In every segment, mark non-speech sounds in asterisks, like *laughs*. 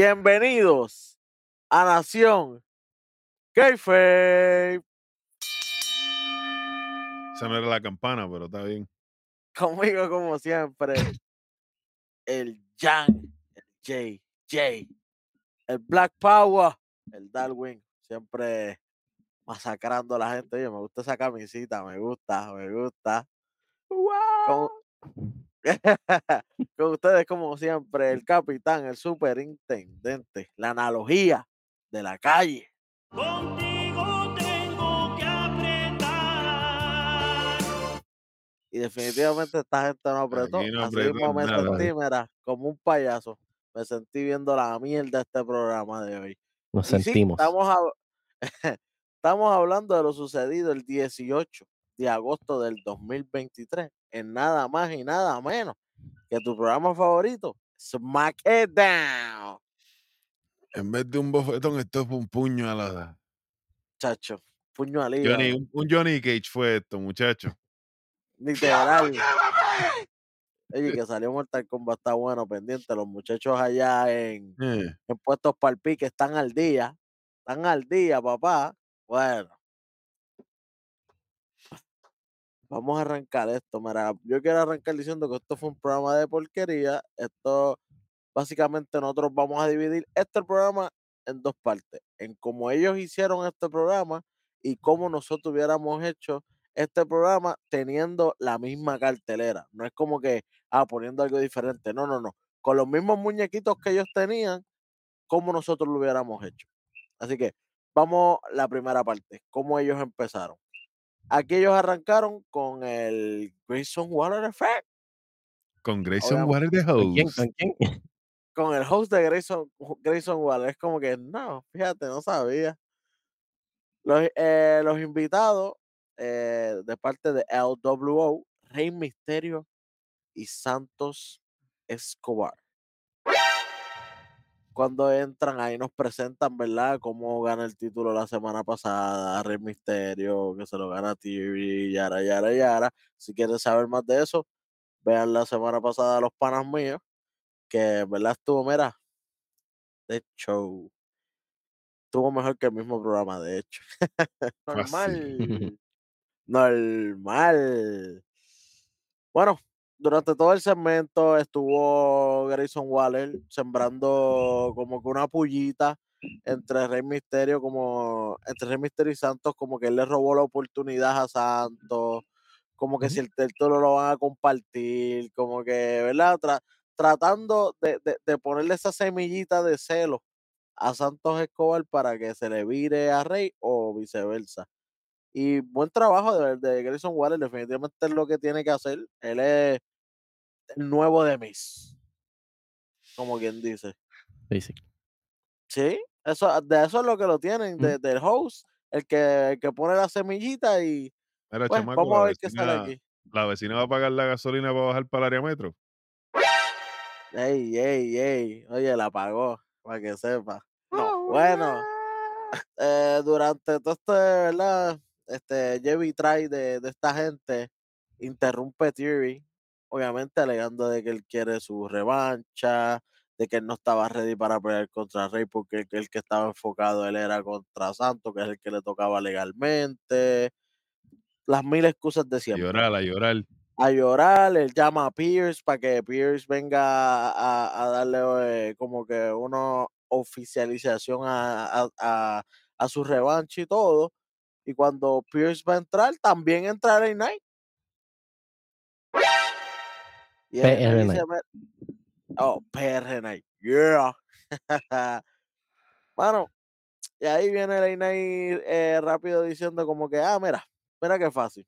Bienvenidos a Nación Kayfabe. Esa no era la campana, pero está bien. Conmigo, como siempre, el Jan, el JJ, el Black Power, el Darwin, siempre masacrando a la gente. Oye, me gusta esa camisita, me gusta, me gusta. Con, *laughs* con ustedes, como siempre, el *laughs* capitán, el superintendente, la analogía de la calle. Contigo tengo que apretar. Y definitivamente esta gente no apretó. No Así mismo me sentí, mira, como un payaso. Me sentí viendo la mierda de este programa de hoy. Nos Y sí, sentimos. estamos, *laughs* estamos hablando de lo sucedido el 18 de agosto del 2023 en nada más y nada menos que tu programa favorito, Smack It Down, En vez de un bofetón, esto fue un puño a la. chacho. Puño al Johnny, hígado, un, un Johnny Cage fue esto, muchacho. literal. *laughs* Oye, que salió Mortal Kombat está bueno, pendiente. Los muchachos allá en, Eh, en puestos para el pique están al día. Están al día, papá. Bueno. Vamos a arrancar esto. Mira, yo quiero arrancar diciendo que esto fue un programa de porquería. Esto, básicamente, nosotros vamos a dividir este programa en dos partes. En cómo ellos hicieron este programa y cómo nosotros hubiéramos hecho este programa teniendo la misma cartelera. No es como que, ah, poniendo algo diferente. No, no, no. Con los mismos muñequitos que ellos tenían, cómo nosotros lo hubiéramos hecho. Así que vamos a la primera parte, cómo ellos empezaron. Aquí ellos arrancaron con el Grayson Water Effect, con Grayson. Water. ¿Con quién? *laughs* con el host de Grayson, Grayson Water. Es como que, no, fíjate, no sabía. Los, eh, los invitados eh, de parte de LWO, Rey Misterio y Santos Escobar. Cuando entran ahí nos presentan, ¿verdad? Cómo gana el título la semana pasada, Rey Misterio, que se lo gana Theory, yara, yara, yara. Si quieren saber más de eso, vean la semana pasada los panas míos, que verdad estuvo, mira, de show. Estuvo mejor que el mismo programa, de hecho. *laughs* *laughs* Normal. Normal. Bueno, durante todo el segmento estuvo Grayson Waller sembrando como que una pullita entre Rey Misterio como entre Rey Misterio y Santos como que él le robó la oportunidad a Santos como que si el título lo van a compartir como que verdad Tra- tratando de, de- de ponerle esa semillita de celo a Santos Escobar para que se le vire a Rey o viceversa y buen trabajo de, de Grayson Waller, definitivamente es lo que tiene que hacer. Él es el nuevo de Miss, como quien dice. Sí, sí. Eso, de eso es lo que lo tienen, Mm. de- del host, el que, el que pone la semillita y Mira, pues, chamaco, vamos a la ver qué sale vecina, aquí. la vecina va a pagar la gasolina para bajar para el área metro. Ey, ey, ey, oye, la pagó, para que sepa. No, bueno, *laughs* eh, durante todo este, ¿verdad? Este Jevi Try de, de esta gente interrumpe Theory, obviamente alegando de que él quiere su revancha, de que él no estaba ready para pelear contra Rey porque el, que- estaba enfocado él era contra Santos, que es el que le tocaba legalmente. Las mil excusas de A siempre llorar, a llorar. a llorar, él llama a Pierce para que Pierce venga a, a- a darle eh, como que una oficialización a, a- a- a su revancha y todo. Y cuando Pierce va a entrar, también entra LA Knight. Y él- él PR. "Me- Oh, PR Knight. Yeah. *laughs* bueno, y ahí viene LA Knight eh, rápido diciendo como que, ah, mira, mira qué fácil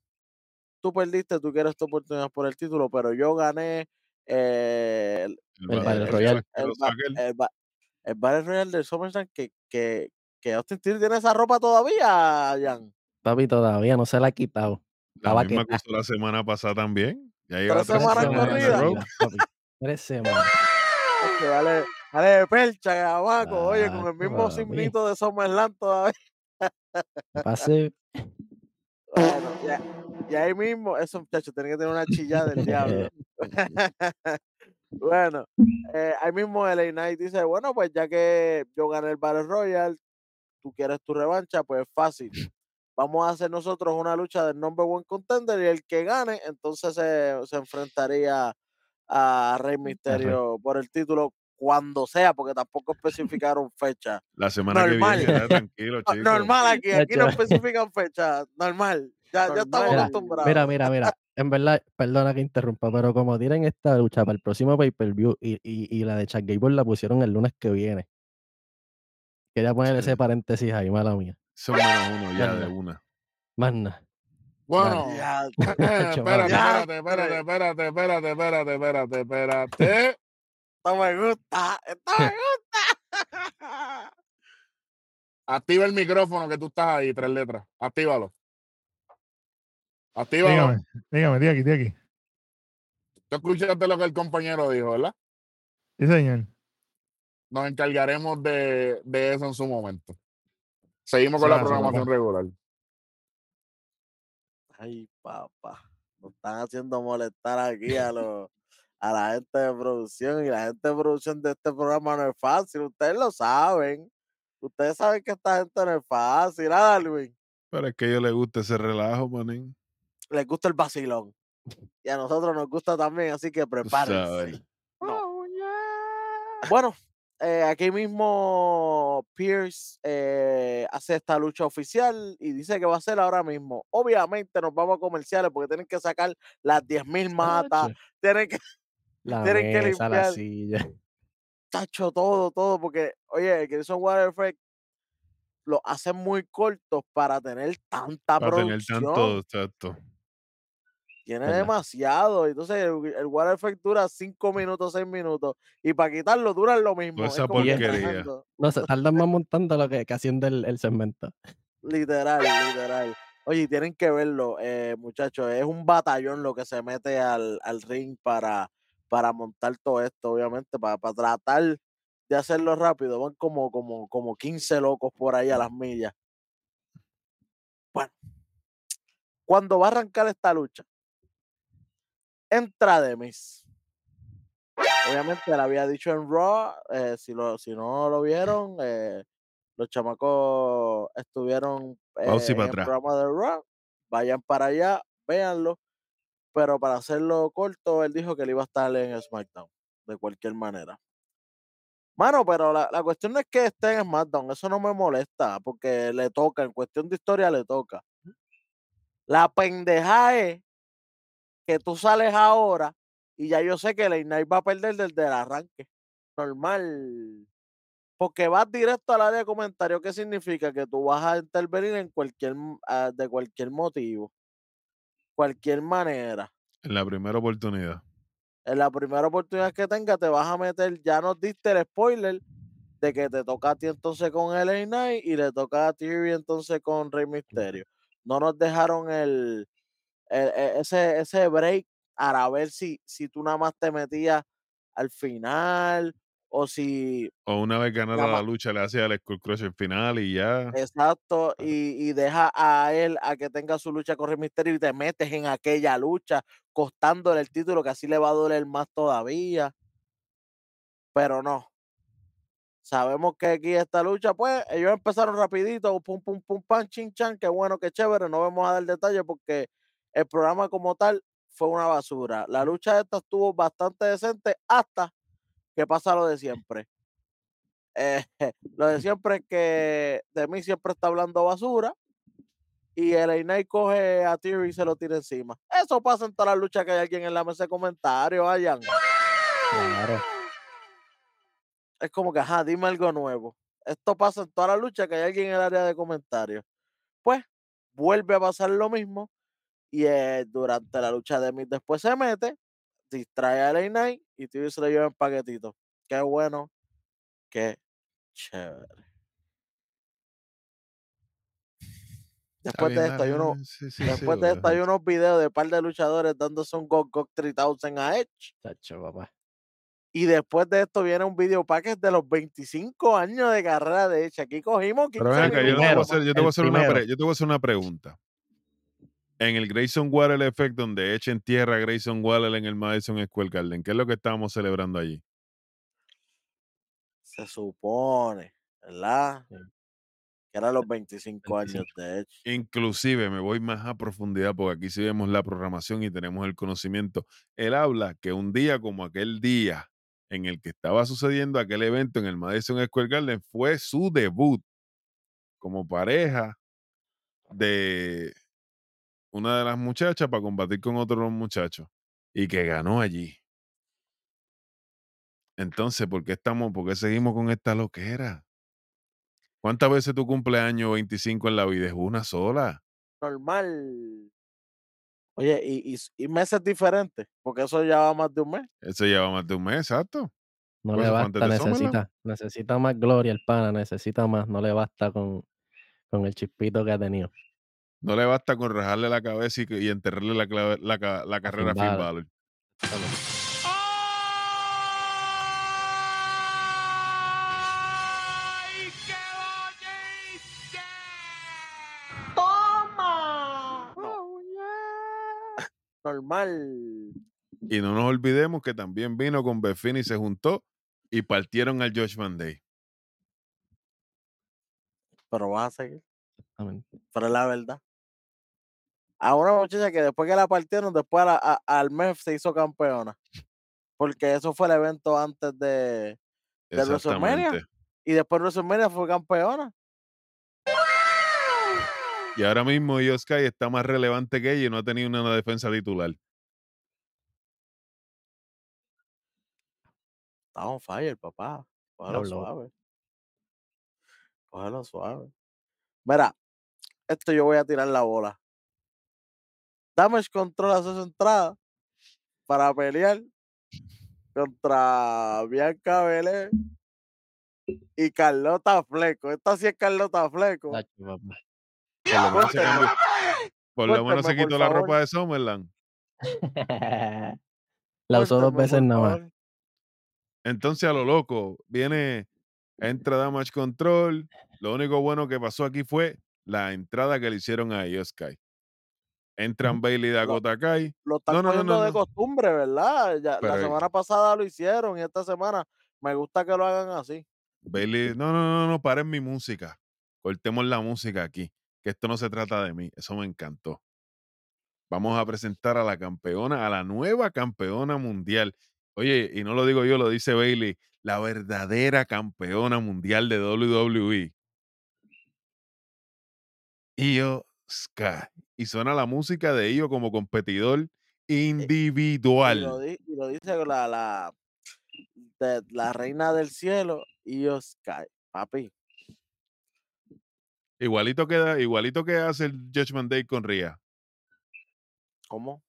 tú perdiste, tú quieres tu oportunidad por el título, pero yo gané eh, el, El, El Battle Battle el- Royale. El el ba- el Battle Royale del SummerSlam que, que, que Austin Theory tiene esa ropa todavía, Jan. Papi todavía no se la ha quitado. La Estaba misma que la semana pasada también. Ya lleva Tres tres semanas corridas. Tres semanas. Que vale, vale de percha, gabaco, oye, con el Ah, mismo papi. signito de SummerSlam todavía. *laughs* Pase. Bueno, ya- y ahí mismo, esos muchachos tienen que tener una chillada del diablo. *laughs* *laughs* Bueno, eh, ahí mismo LA Knight dice, bueno, pues ya que yo gané el Battle Royale, tú quieres tu revancha, pues fácil. Vamos a hacer nosotros una lucha del number one contender y el que gane, entonces se, se enfrentaría a Rey Misterio por el título cuando sea, porque tampoco especificaron fecha. La semana Normal. que viene, ya, tranquilo, *laughs* No, chicos. normal aquí, aquí no Chacho. especifican fecha, normal. Ya, ya estamos Mira, acostumbrados. Mira, mira, mira. En verdad, perdona que interrumpa, pero como tienen esta lucha para el próximo pay-per-view y, y, y la de Chuck Gable la pusieron el lunes que viene. Quería poner ese paréntesis ahí, mala mía. Son menos uno ya de una. Nada. Bueno, Ya, *laughs* Chacho, espérate, Ya, espérate, espérate, espérate, espérate, espérate, espérate, espérate. esto me gusta, esto me gusta. *laughs* Activa el micrófono que tú estás ahí, tres letras. Actívalo. Actívalo. Dígame, dígame, di aquí, di aquí. Tú escuchaste lo que el compañero dijo, ¿verdad? Sí, señor. Nos encargaremos de, de eso en su momento. Seguimos con la programación papá. regular. Ay, papá. Nos están haciendo molestar aquí a los a la gente de producción y la gente de producción de este programa no es fácil. Ustedes lo saben. Ustedes saben que esta gente no es fácil. ¿Ah, Darwin? Pero es que a ellos les gusta ese relajo, manín. Les gusta el vacilón. Y a nosotros nos gusta también, así que prepárense. sabes. No. Bueno, eh, aquí mismo Pierce eh, hace esta lucha oficial y dice que va a ser ahora mismo. Obviamente nos vamos a comerciales porque tienen que sacar las 10.000 matas, tienen que *laughs* La tienen que mesa, la limpiar. silla. tacho todo, todo, porque, oye, que esos Waterfront lo hacen muy cortos para tener tanta Para tener tanto, exacto. Tiene demasiado. Entonces, el, el Water Effect dura 5 minutos, 6 minutos. Y para quitarlo duran lo mismo. esa porquería. No se tardan más montando lo que, que haciendo el, el segmento. Literal, literal. Oye, tienen que verlo, eh, muchachos. Es un batallón lo que se mete al, al ring para, para montar todo esto, obviamente, para, para tratar de hacerlo rápido. Van como, como, como 15 locos por ahí a las millas. Bueno, cuando va a arrancar esta lucha, entra Demis. Obviamente le había dicho en Raw, eh, si, lo, si no lo vieron, eh, los chamacos estuvieron eh, en el atrás. programa de Raw, vayan para allá, véanlo, pero para hacerlo corto, él dijo que él iba a estar en SmackDown, de cualquier manera. Mano, pero la, la cuestión no es que esté en SmackDown, eso no me molesta, porque le toca, en cuestión de historia le toca. La pendeja es que tú sales ahora y ya yo sé que la Knight va a perder desde el arranque. Normal. Porque vas directo al área de comentarios, ¿qué significa? Que tú vas a intervenir en cualquier, ah, de cualquier motivo, cualquier manera. En la primera oportunidad. En la primera oportunidad que tengas, te vas a meter, ya nos diste el spoiler de que te toca a ti entonces con LA Knight y le toca a Theory entonces con Rey Mysterio. No nos dejaron el, el- ese, ese break para ver si, si tú nada más te metías al final o si O una vez ganara Nada la lucha, le hacía el Skull Crush en final y ya. Exacto, y, y deja a él a que tenga su lucha con Rey Mysterio y te metes en aquella lucha costándole el título que así le va a doler más todavía. Pero no. Sabemos que aquí esta lucha, pues, ellos empezaron rapidito, pum, pum, pum, pam, chin, chan, qué bueno, qué chévere, no vamos a dar detalles porque el programa como tal fue una basura. La lucha esta estuvo bastante decente hasta que pasa lo de siempre. Eh, *laughs* lo de siempre es que de mí siempre está hablando basura y el Knight coge a Theory y se lo tira encima. Eso pasa en todas las luchas que hay alguien en la mesa de comentarios, hayan. Claro. Es como que, ajá, dime algo nuevo. Esto pasa en todas las luchas que hay alguien en el área de comentarios. Pues vuelve a pasar lo mismo y eh, durante la lucha de Miz después se mete, distrae a LA Knight y Theory se lo lleva en paquetito. Qué bueno, qué chévere. Después de bien, esto hay dale, uno, sí, sí, sí, después lo de esto hay unos videos de par de luchadores dándose un Gok Gok 3000 a Edge. Chacho, papá. Y después de esto viene un video package de los 25 años de carrera de Edge. Aquí cogimos 15 Pero ven acá, yo, te voy a primero, hacer, yo te voy a hacer una primero. pre- yo te voy a hacer una pregunta. En el Grayson Waller Effect, donde echen tierra a Grayson Waller en el Madison Square Garden. ¿Qué es lo que estábamos celebrando allí? Se supone, ¿verdad? Sí. Que eran los 25 años 25. de Edge. Inclusive me voy más a profundidad porque aquí sí vemos la programación y tenemos el conocimiento. Él habla que un día como aquel día en el que estaba sucediendo aquel evento en el Madison Square Garden fue su debut como pareja de una de las muchachas para combatir con otros muchachos y que ganó allí. Entonces, ¿por qué estamos, por qué seguimos con esta loquera? ¿Cuántas veces tu cumpleaños 25 en la vida es una sola? Normal. Oye, y, y, y meses diferentes, porque eso ya va más de un mes. Eso lleva más de un mes, exacto. No Pues le basta, necesita, necesita más gloria el pana, necesita más, no le basta con, con el chispito que ha tenido. No le basta con rajarle la cabeza y, enterrarle la, clave- la, ca- la carrera a Finn Balor. Balor. ¡Ay, qué bonito! ¡Toma! *laughs* Normal. Y no nos olvidemos que también vino con Befin y se juntó y partieron al Josh Van Day. Pero vas a seguir. Exactamente. Pero es la verdad. A una muchacha que después que la partieron, después a la- a- al mes se hizo campeona. Porque eso fue el evento antes de, de WrestleMania. Y después WrestleMania fue campeona. Y ahora mismo Io Sky está más relevante que ella y no ha tenido una defensa titular. Está on fire, papá. Cógelo suave. Cógelo suave. Mira, esto yo voy a tirar la bola. Damage Control hace su entrada para pelear contra Bianca Belair y Carlota Fleco. Esta sí es Carlota Fleco. Por lo menos se Cuéntame. cambió- por lo menos se Cuéntame, por quitó la favor. ropa de Summerland. *laughs* La usó dos veces nada más. Entonces, a lo loco, viene, entra Damage Control. Lo único bueno que pasó aquí fue la entrada que le hicieron a Io Sky. Entran. Bailey y Dakota Kai. Lo están No, no, de costumbre, ¿verdad? Ya- la semana pasada lo hicieron y esta semana me gusta que lo hagan así. Bailey, no, no, no, no, paren mi música. Cortemos la música aquí, que esto no se trata de mí. Eso me encantó. Vamos a presentar a la campeona, a la nueva campeona mundial. Oye, y no lo digo yo, lo dice Bailey, la verdadera campeona mundial de WWE. Io Sky. Y suena la música de Io como competidor Y lo, individual. di- y lo dice la, la, de- la reina del cielo, Io Sky. Papi, Igualito que, igualito que hace el Judgment Day con Ria. ¿cómo?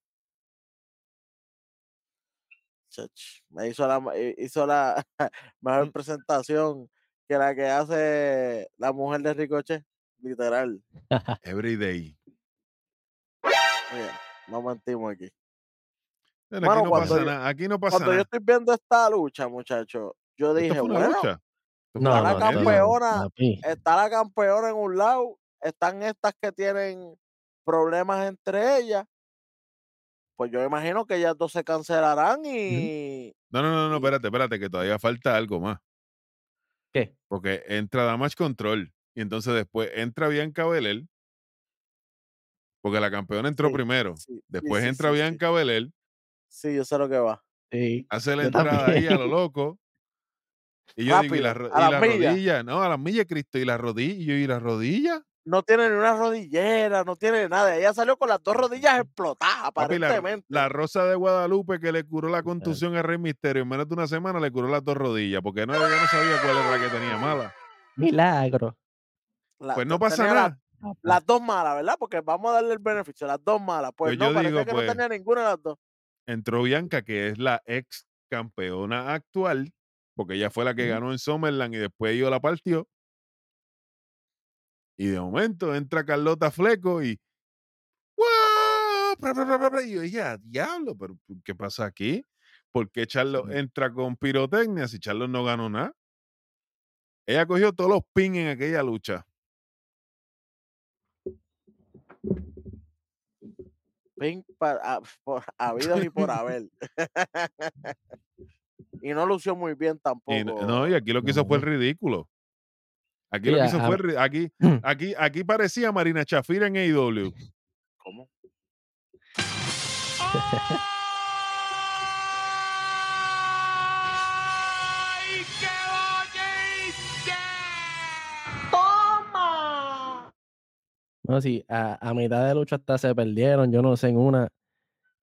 Chach, me hizo la, hi- hizo la *laughs* mejor Mm. presentación que la que hace la mujer de Ricochet, literal. *laughs* Every day. Oye, no mentimos aquí. Mano, aquí no cuando pasa yo- nada. Aquí no pasa Cuando yo estoy viendo esta lucha, muchachos, yo dije, bueno, lucha. No, una la campeona, está la campeona en un lado, están estas que tienen problemas entre ellas. Pues yo imagino que ellas dos se cancelarán y No, no, no, no, espérate, espérate, que todavía falta algo más. ¿Qué? Porque entra Damage Control y entonces después entra Bianca Belair. Porque la campeona entró Sí, primero. sí, Después sí, entra sí, sí. Bianca Belair, Sí, yo sé lo que va. Sí. hace la Yo entrada ahí a lo loco. *laughs* Y yo digo, y la, a y la rodilla, no, a las millas, Cristo, y la rodilla, y yo, y la rodilla. No tiene ni una rodillera, no tiene nada. Ella salió con las dos *laughs* rodillas explotadas, la, aparentemente. la Rosa de Guadalupe que le curó la contusión a Rey Misterio en menos de una semana le curó las dos rodillas, porque no, ella no sabía cuál era la que tenía mala. Milagro. La- Pues no pasa la- nada. las dos malas, ¿verdad? Porque vamos a darle el beneficio, las dos malas. Pues, Pues no, yo parece digo, que pues, no tenía ninguna de las dos. entró Bianca, que es la ex campeona actual, porque ella fue la que ganó en Summerland y después yo la partió. Y de momento entra Carlota Fleco y. ¡Wow! Y yo dije, "Ah, diablo, pero ¿qué pasa aquí? ¿Por qué Charlo entra con pirotecnia si Charlo no ganó nada? Ella cogió todos los pins en aquella lucha. Pink para, ah, por, *laughs* habidos y por *laughs* haber. y no lució muy bien tampoco. Y, no- no, y aquí lo que hizo fue el ridículo. Aquí lo que hizo fue el aquí, *clears throat* aquí, aquí parecía Marina Chafira en AEW. ¿Cómo? *laughs* No, sí, a, a mitad de lucha hasta se perdieron, yo no sé, en una,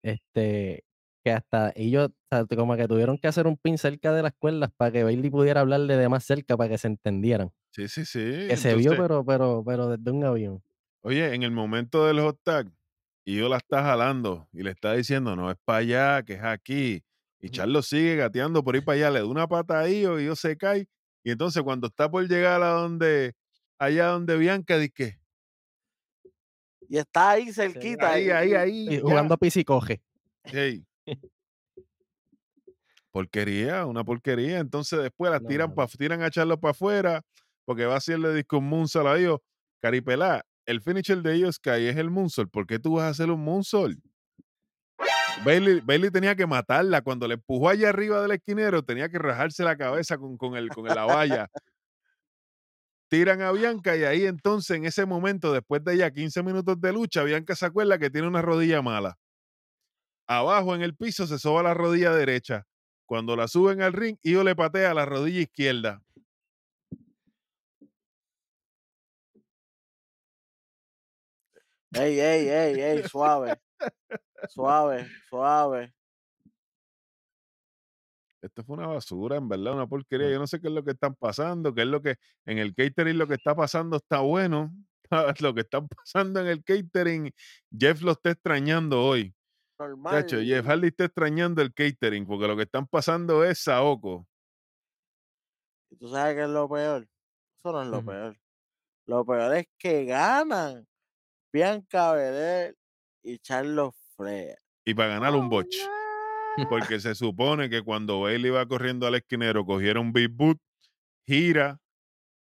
este, que hasta ellos, o como que tuvieron que hacer un pin cerca de las cuerdas para que Bailey pudiera hablarle de más cerca para que se entendieran. Sí, sí, sí. Que se vio, pero, pero, pero desde un avión. Oye, en el momento del hot tag, y yo la está jalando y le está diciendo, no es para allá, que es aquí. Y. Charlo sigue gateando por ahí para allá, le da una pata ahí y yo se cae. Y entonces cuando está por llegar a donde, allá donde Bianca, dice Y está ahí cerquita. ahí, y- ahí, y- ahí. Y jugando a pisicoge. Ey. *laughs* Porquería, una porquería. Entonces después las No, tiran, pa- tiran a Charlo para afuera porque va a hacerle disco un moonsault a ellos. Caripelá, el finisher de ellos Sky es el moonsault. ¿Por qué tú vas a hacer un moonsault? Bailey, Bailey tenía que matarla. Cuando le empujó allá arriba del esquinero, tenía que rajarse la cabeza con, con, el, con la valla. Tiran a Bianca y ahí entonces, en ese momento, después de ya 15 minutos de lucha, Bianca se acuerda que tiene una rodilla mala. Abajo en el piso se soba la rodilla derecha. Cuando la suben al ring, Io le patea la rodilla izquierda. Ey, ey, ey, ey, suave. *laughs* suave, suave. Esto fue una basura, en verdad, una porquería. Yo no sé qué es lo que están pasando, qué es lo que en el catering lo que está pasando está bueno. *laughs* Lo que está pasando en el catering, Jeff lo está extrañando hoy. Normal. Chacho, Jeff Hardy está extrañando el catering porque lo que están pasando es Saoko. ¿Y tú sabes qué es lo peor? Eso no es lo peor. Lo peor es que ganan Bianca Belair y Charlos Flair. Y para ganar un botch. Oh, Porque se supone que cuando Bailey va corriendo al esquinero, cogiera un big boot, gira,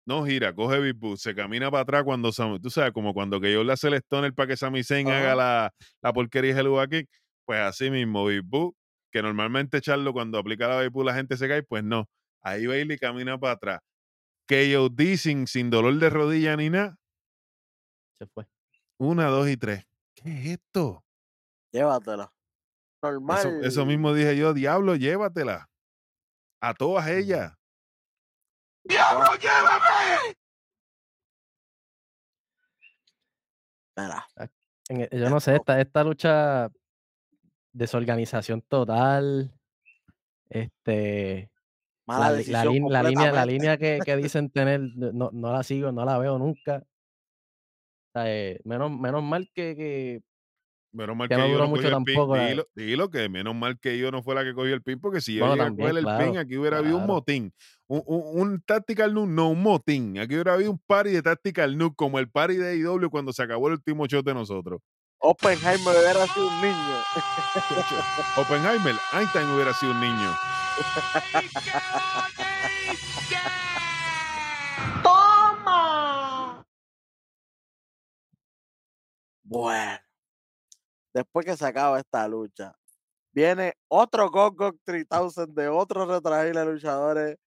no gira, coge big boot, se camina para atrás cuando, Sam- tú sabes, como cuando que yo le hace el stoner para que Sami Zayn haga la, la porquería de Helluva Kick, pues así mismo, big boot, que normalmente Charlo cuando aplica la big boot la gente se cae, pues no. Ahí Bailey camina para atrás. KOD sin, sin dolor de rodilla ni nada. Se fue. Una, dos y tres. ¿Qué es esto? Llévatela. Normal. Eso, eso mismo dije yo, diablo, llévatela. A todas ellas. ¡Diablo, llévame! Mira, En e- yo no sé, esta, esta lucha, desorganización total. Este. mala La, la, decisión lin- la línea, la línea que, que *laughs* dicen tener, no, no la sigo, no la veo nunca. O sea, eh, menos, menos mal que, que Menos mal Que que, no yo duró no mucho cogió el pin. Dilo, dilo que menos mal que yo no fue la que cogió el pin, porque si yo Bueno, llegué a también, coger el claro, pin, aquí hubiera habido un motín. Un, un, un tactical nuke, no, un motín. Aquí hubiera habido un party de tactical nuke, como el party de IW cuando se acabó el último shot de nosotros. Oppenheimer hubiera sido un niño. Oppenheimer, Einstein hubiera sido un niño. *laughs* ¡Toma! Bueno, después que se acaba esta lucha, viene otro Gong 3000 de otros retraíles luchadores,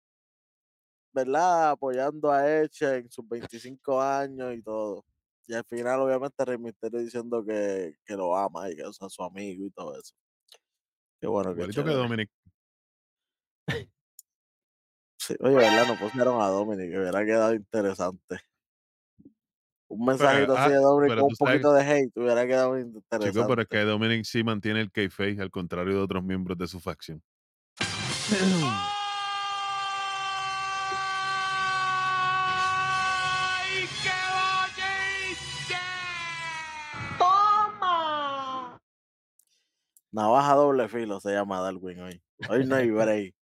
¿verdad? Apoyando a Edge en sus 25 años y todo. Y al final, obviamente, Rey Mysterio diciendo que, que lo ama y que es su amigo y todo eso. Qué bueno, que chévere. Dominic. Sí, oye, ¿verdad? No pusieron a Dominic, que hubiera quedado interesante. Un mensajito así ah, de Dominic con un sabes- poquito de hate hubiera quedado interesante. Chico, pero es que Dominic sí mantiene el kayfabe al contrario de otros miembros de su facción. ¡Ay, qué bonito! ¡Toma! Navaja doble filo se llama Darwin hoy. Hoy no hay break.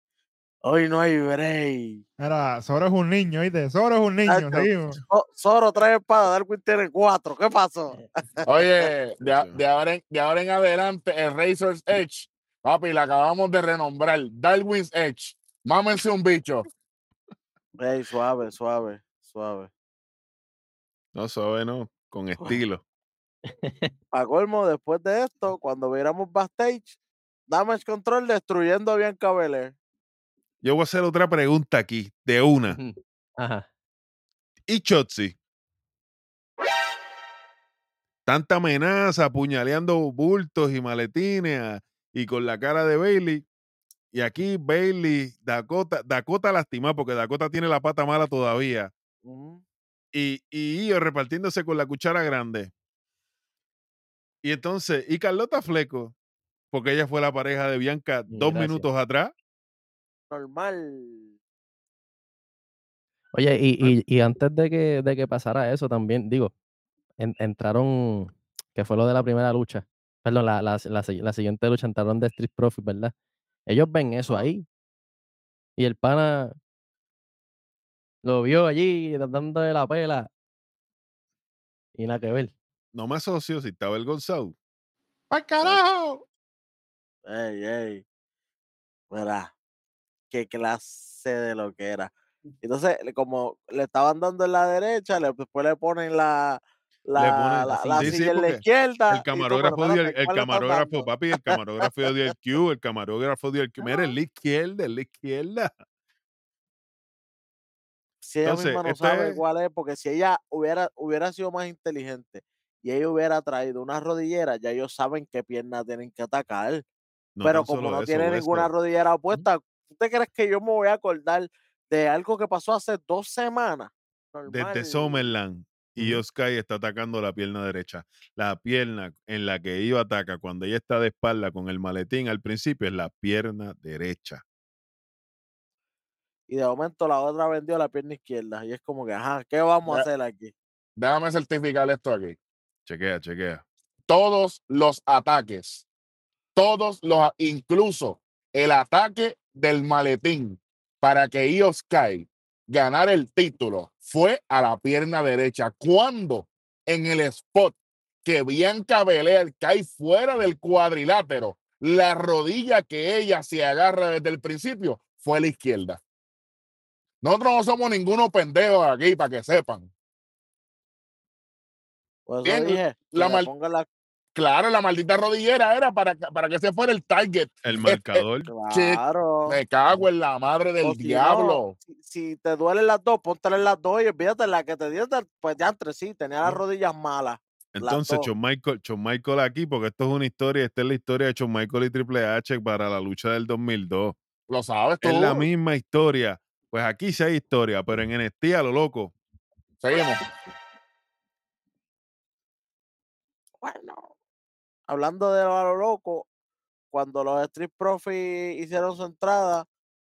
Hoy no hay break. Mira, Zoro es un niño, ¿viste? Zoro es un niño, seguimos. Zoro tres espadas, Darwin tiene cuatro. ¿Qué pasó? *laughs* Oye, de, a- ahora en, de ahora en adelante, el Razor's Edge, papi, la acabamos de renombrar. Darwin's Edge. Mámense un bicho. Ey, suave, suave, suave. No sabe, no, con estilo. *laughs* Para colmo, después de esto, cuando viéramos backstage, Damage Control destruyendo a Bianca Belair. Yo voy a hacer otra pregunta aquí, de una. Ajá. ¿Y Chotzi? Tanta amenaza, apuñaleando bultos y maletines a- y con la cara de Bailey. Y aquí Bailey, Dakota, Dakota lastimada porque Dakota tiene la pata mala todavía. Y, y Io repartiéndose con la cuchara grande. Y entonces, y Carlota Fleco, porque ella fue la pareja de Bianca Y dos gracias. minutos atrás. Normal. Oye, y, y, y antes de que, de que pasara eso también, digo, en- entraron, que fue lo de la primera lucha, perdón, la, la, la, si- la siguiente lucha entraron de Street Profit, ¿verdad? Ellos ven eso ahí. Y el pana lo vio allí dándole la pela. Y nada que ver. No me asocio si estaba el Gonzalo. ¡Ay, carajo! Ey, ey. Mira, qué clase de lo que era. Entonces, le- como le estaban dando en la derecha, le- después le ponen la, la, ponen- la, la sí, sí, silla en la izquierda. El tú, camarógrafo dio el, espérate, el ¿cuál le papi, el camarógrafo dio el Q, el camarógrafo dio el Q. Mira, en la izquierda, en la izquierda. Si ella Entonces, misma no esto sabe es- cuál es, porque si ella hubiera, hubiera sido más inteligente y ella hubiera traído una rodillera, ya ellos saben qué pierna tienen que atacar. No pero como no eso, tiene ninguna rodillera opuesta, ¿usted crees que yo me voy a acordar de algo que pasó hace dos semanas? Desde. Summerland, y. Sky está atacando la pierna derecha. La pierna en la que Io ataca cuando ella está de espalda con el maletín al principio es la pierna derecha. Y de momento la otra vendió la pierna izquierda. Y es como que, ajá, ¿qué vamos a hacer aquí? Déjame certificar esto aquí. Chequea, chequea. Todos los ataques, todos los, incluso el ataque del maletín para que Io Sky ganara el título fue a la pierna derecha. Cuando en el spot que Bianca Belair cae fuera del cuadrilátero, la rodilla que ella se agarra desde el principio fue a la izquierda. Nosotros no somos ninguno pendejo aquí, para que sepan. Bien, dije, que la le mal- la- Claro, la maldita rodillera era para, que- para que ese fuera el target. El eh, marcador. Claro. Me cago en la madre del O si no, diablo. si, si te duelen las dos, póntale las dos y olvídate la que te dio, pues ya entre sí, tenía las Mm. rodillas malas. Entonces. Shawn Michael, Shawn Michael aquí, porque esto es una historia, esta es la historia de Shawn Michael y Triple H para la lucha del 2002. Lo sabes tú. Es la misma historia. Pues aquí sí hay historia, pero en NXT a lo loco. Seguimos. Bueno, hablando de lo a lo loco, cuando los Street Profits hicieron su entrada,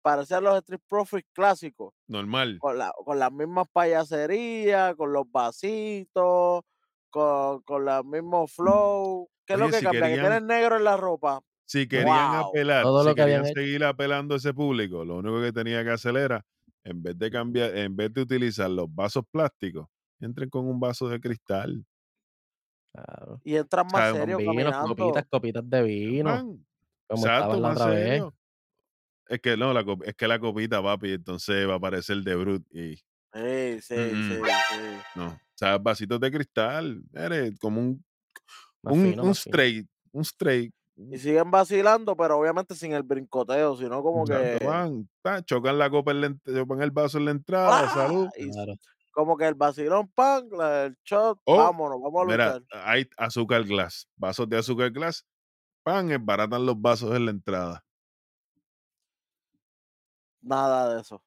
parecían los Street Profits clásicos, Normal. con, la, con las mismas payaserías, con los vasitos, con, con los mismos flow. ¿Qué es lo que si cambia? Que tienen negro en la ropa. Si querían Wow. apelar, Todo si lo que habían querían hecho. seguir apelando a ese público, lo único que tenía que hacer era, en vez de cambiar, en vez de utilizar los vasos plásticos, entren con un vaso de cristal. Claro. Y entran más serios vinos, caminando. copitas, copitas de vino. Como exacto, la otra vez. serio. Es que no, la, es que la copita, papi, entonces va a aparecer de Brut y Sí, sí, Mm, sí, mm. sí. no. O sea, vasitos de cristal, eres como un, Más un, fino, un straight, un straight. Y siguen vacilando, pero obviamente sin el brincoteo, sino como que. van, chocan la copa, en la chocan el vaso en la entrada, ¡ah! salud. Y Claro. Como que el vacilón, pan, el shot, O, vámonos, vamos a Mira, luchar. hay azúcar glass, vasos de azúcar glass, pan, baratan los vasos en la entrada. Nada de eso.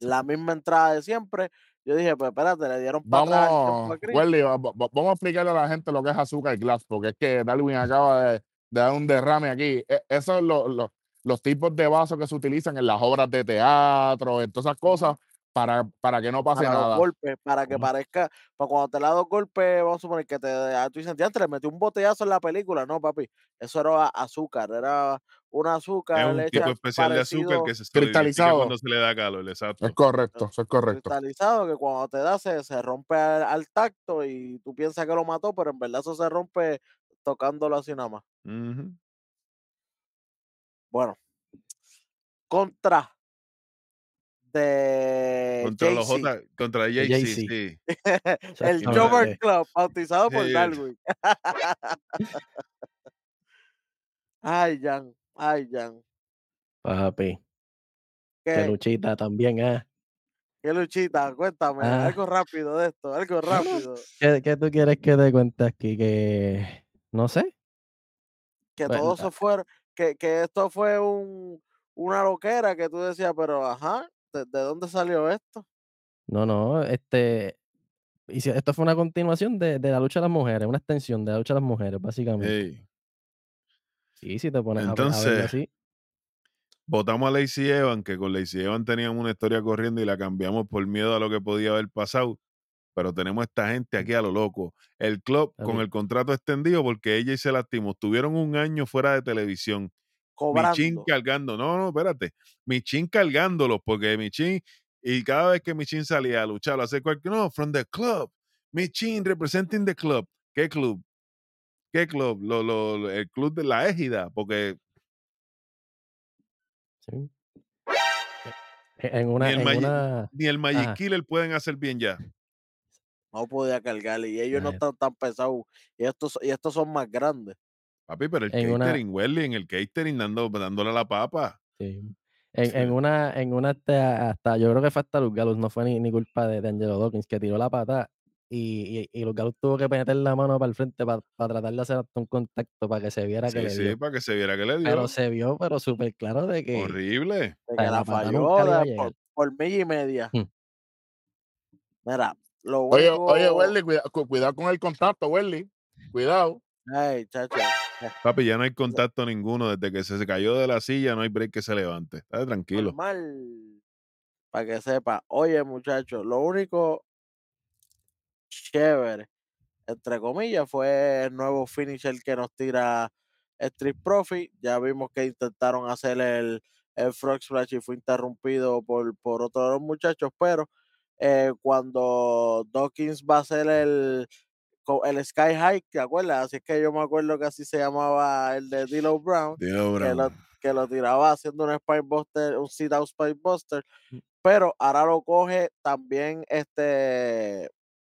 La misma entrada de siempre. Yo dije, pues espérate, le dieron para atrás Vamos, a Chris. Welly, va- va- vamos a explicarle a la gente lo que es azúcar glass, porque es que Darwin acaba de, de dar un derrame aquí. E- Esos son los, los, los tipos de vasos que se utilizan en las obras de teatro, en todas esas cosas, para, para que no pase para los nada. golpes, para que parezca, para cuando te la dos golpes, vamos a suponer que te ah, tú dices, "Diantre, le metí un botellazo en la película. No, papi, eso era azúcar, era un Es azúcar un hecha tipo especial de azúcar que se Cristalizado. cuando se le da calor, exacto. Es correcto, eso es correcto. cristalizado, que cuando te da se, se rompe al, al tacto y tú piensas que lo mató, pero en verdad eso se rompe tocándolo así nada más. Bueno, contra este Contra los J, contra El Jay-Z, sí. el. Jover Club, bautizado por. Darwin. *laughs* ay, Jan, ay, Jan. Papi. Que ¿Qué, luchita también, ah. qué luchita? Cuéntame, Ah. algo rápido de esto, algo rápido. ¿Qué, qué tú quieres que te cuente aquí? Que no sé. Que todo se fueron, que, que esto fue un, una loquera que tú decías, pero ajá, ¿de, de dónde salió esto? No, no, este. y si- Esto fue una continuación de, de la lucha de las mujeres, una extensión de la lucha de las mujeres, básicamente. Ey. Sí, si te pones a, ve- a verlo Entonces, así. Votamos a Lacey Evan, que con Lacey Evan teníamos una historia corriendo y la cambiamos por miedo a lo que podía haber pasado. Pero tenemos esta gente aquí a lo loco. El club con el contrato extendido porque ella y se lastimó. Estuvieron un año fuera de televisión. Michin Cobrando. cargando. No, no, espérate. Michin cargándolos porque Michin, y cada vez que Michin salía a luchar, a hacer cualquier. No, from the club. Michin representing the club. ¿Qué club? ¿Qué club? Lo, lo- lo- el club de la égida, porque sí. E- En una, ni el, en Magi- una. ni el Magic Ajá. Killer pueden hacer bien ya. No podía cargarle y ellos no están tan pesados y estos, y estos son más grandes. Papi, pero el En una- catering, Welly, en el catering dando, dándole a la papa. Sí. En, Sí. en una, en una hasta, hasta- yo creo que fue hasta Luz Galus, no fue ni, ni culpa de, de Angelo Dawkins, que tiró la pata y, y, y Luz Galus tuvo que meter la mano para el frente para tratar de hacer hasta un contacto para que se viera que Sí, le sí, dio. para que se viera que le dio. Pero se vio, pero súper claro de que Horrible. De que la falló de- por, por milla y media. Hmm. Mira, lo Oye, oye, Welly, cuida- cu- cuidado con el contacto, Welly. Cuidado. Ay, chacho. Papi, ya no hay *laughs* contacto ninguno. Desde que se, cayó de la silla, no hay break que se levante. Está tranquilo. Normal. Para que sepa. Oye, muchachos, lo único chévere, entre comillas, fue el nuevo finisher que nos tira Street Profit. Ya vimos que intentaron hacer el, el Frog Splash y fue interrumpido por, por otro de los muchachos, pero eh, cuando Dawkins va a hacer el, el Sky High, ¿te acuerdas? Así es que yo me acuerdo que así se llamaba el de D'Lo Brown Dios, que lo, Brown. que lo tiraba haciendo un Spine Buster, un sit out Spine Buster, pero ahora lo coge también este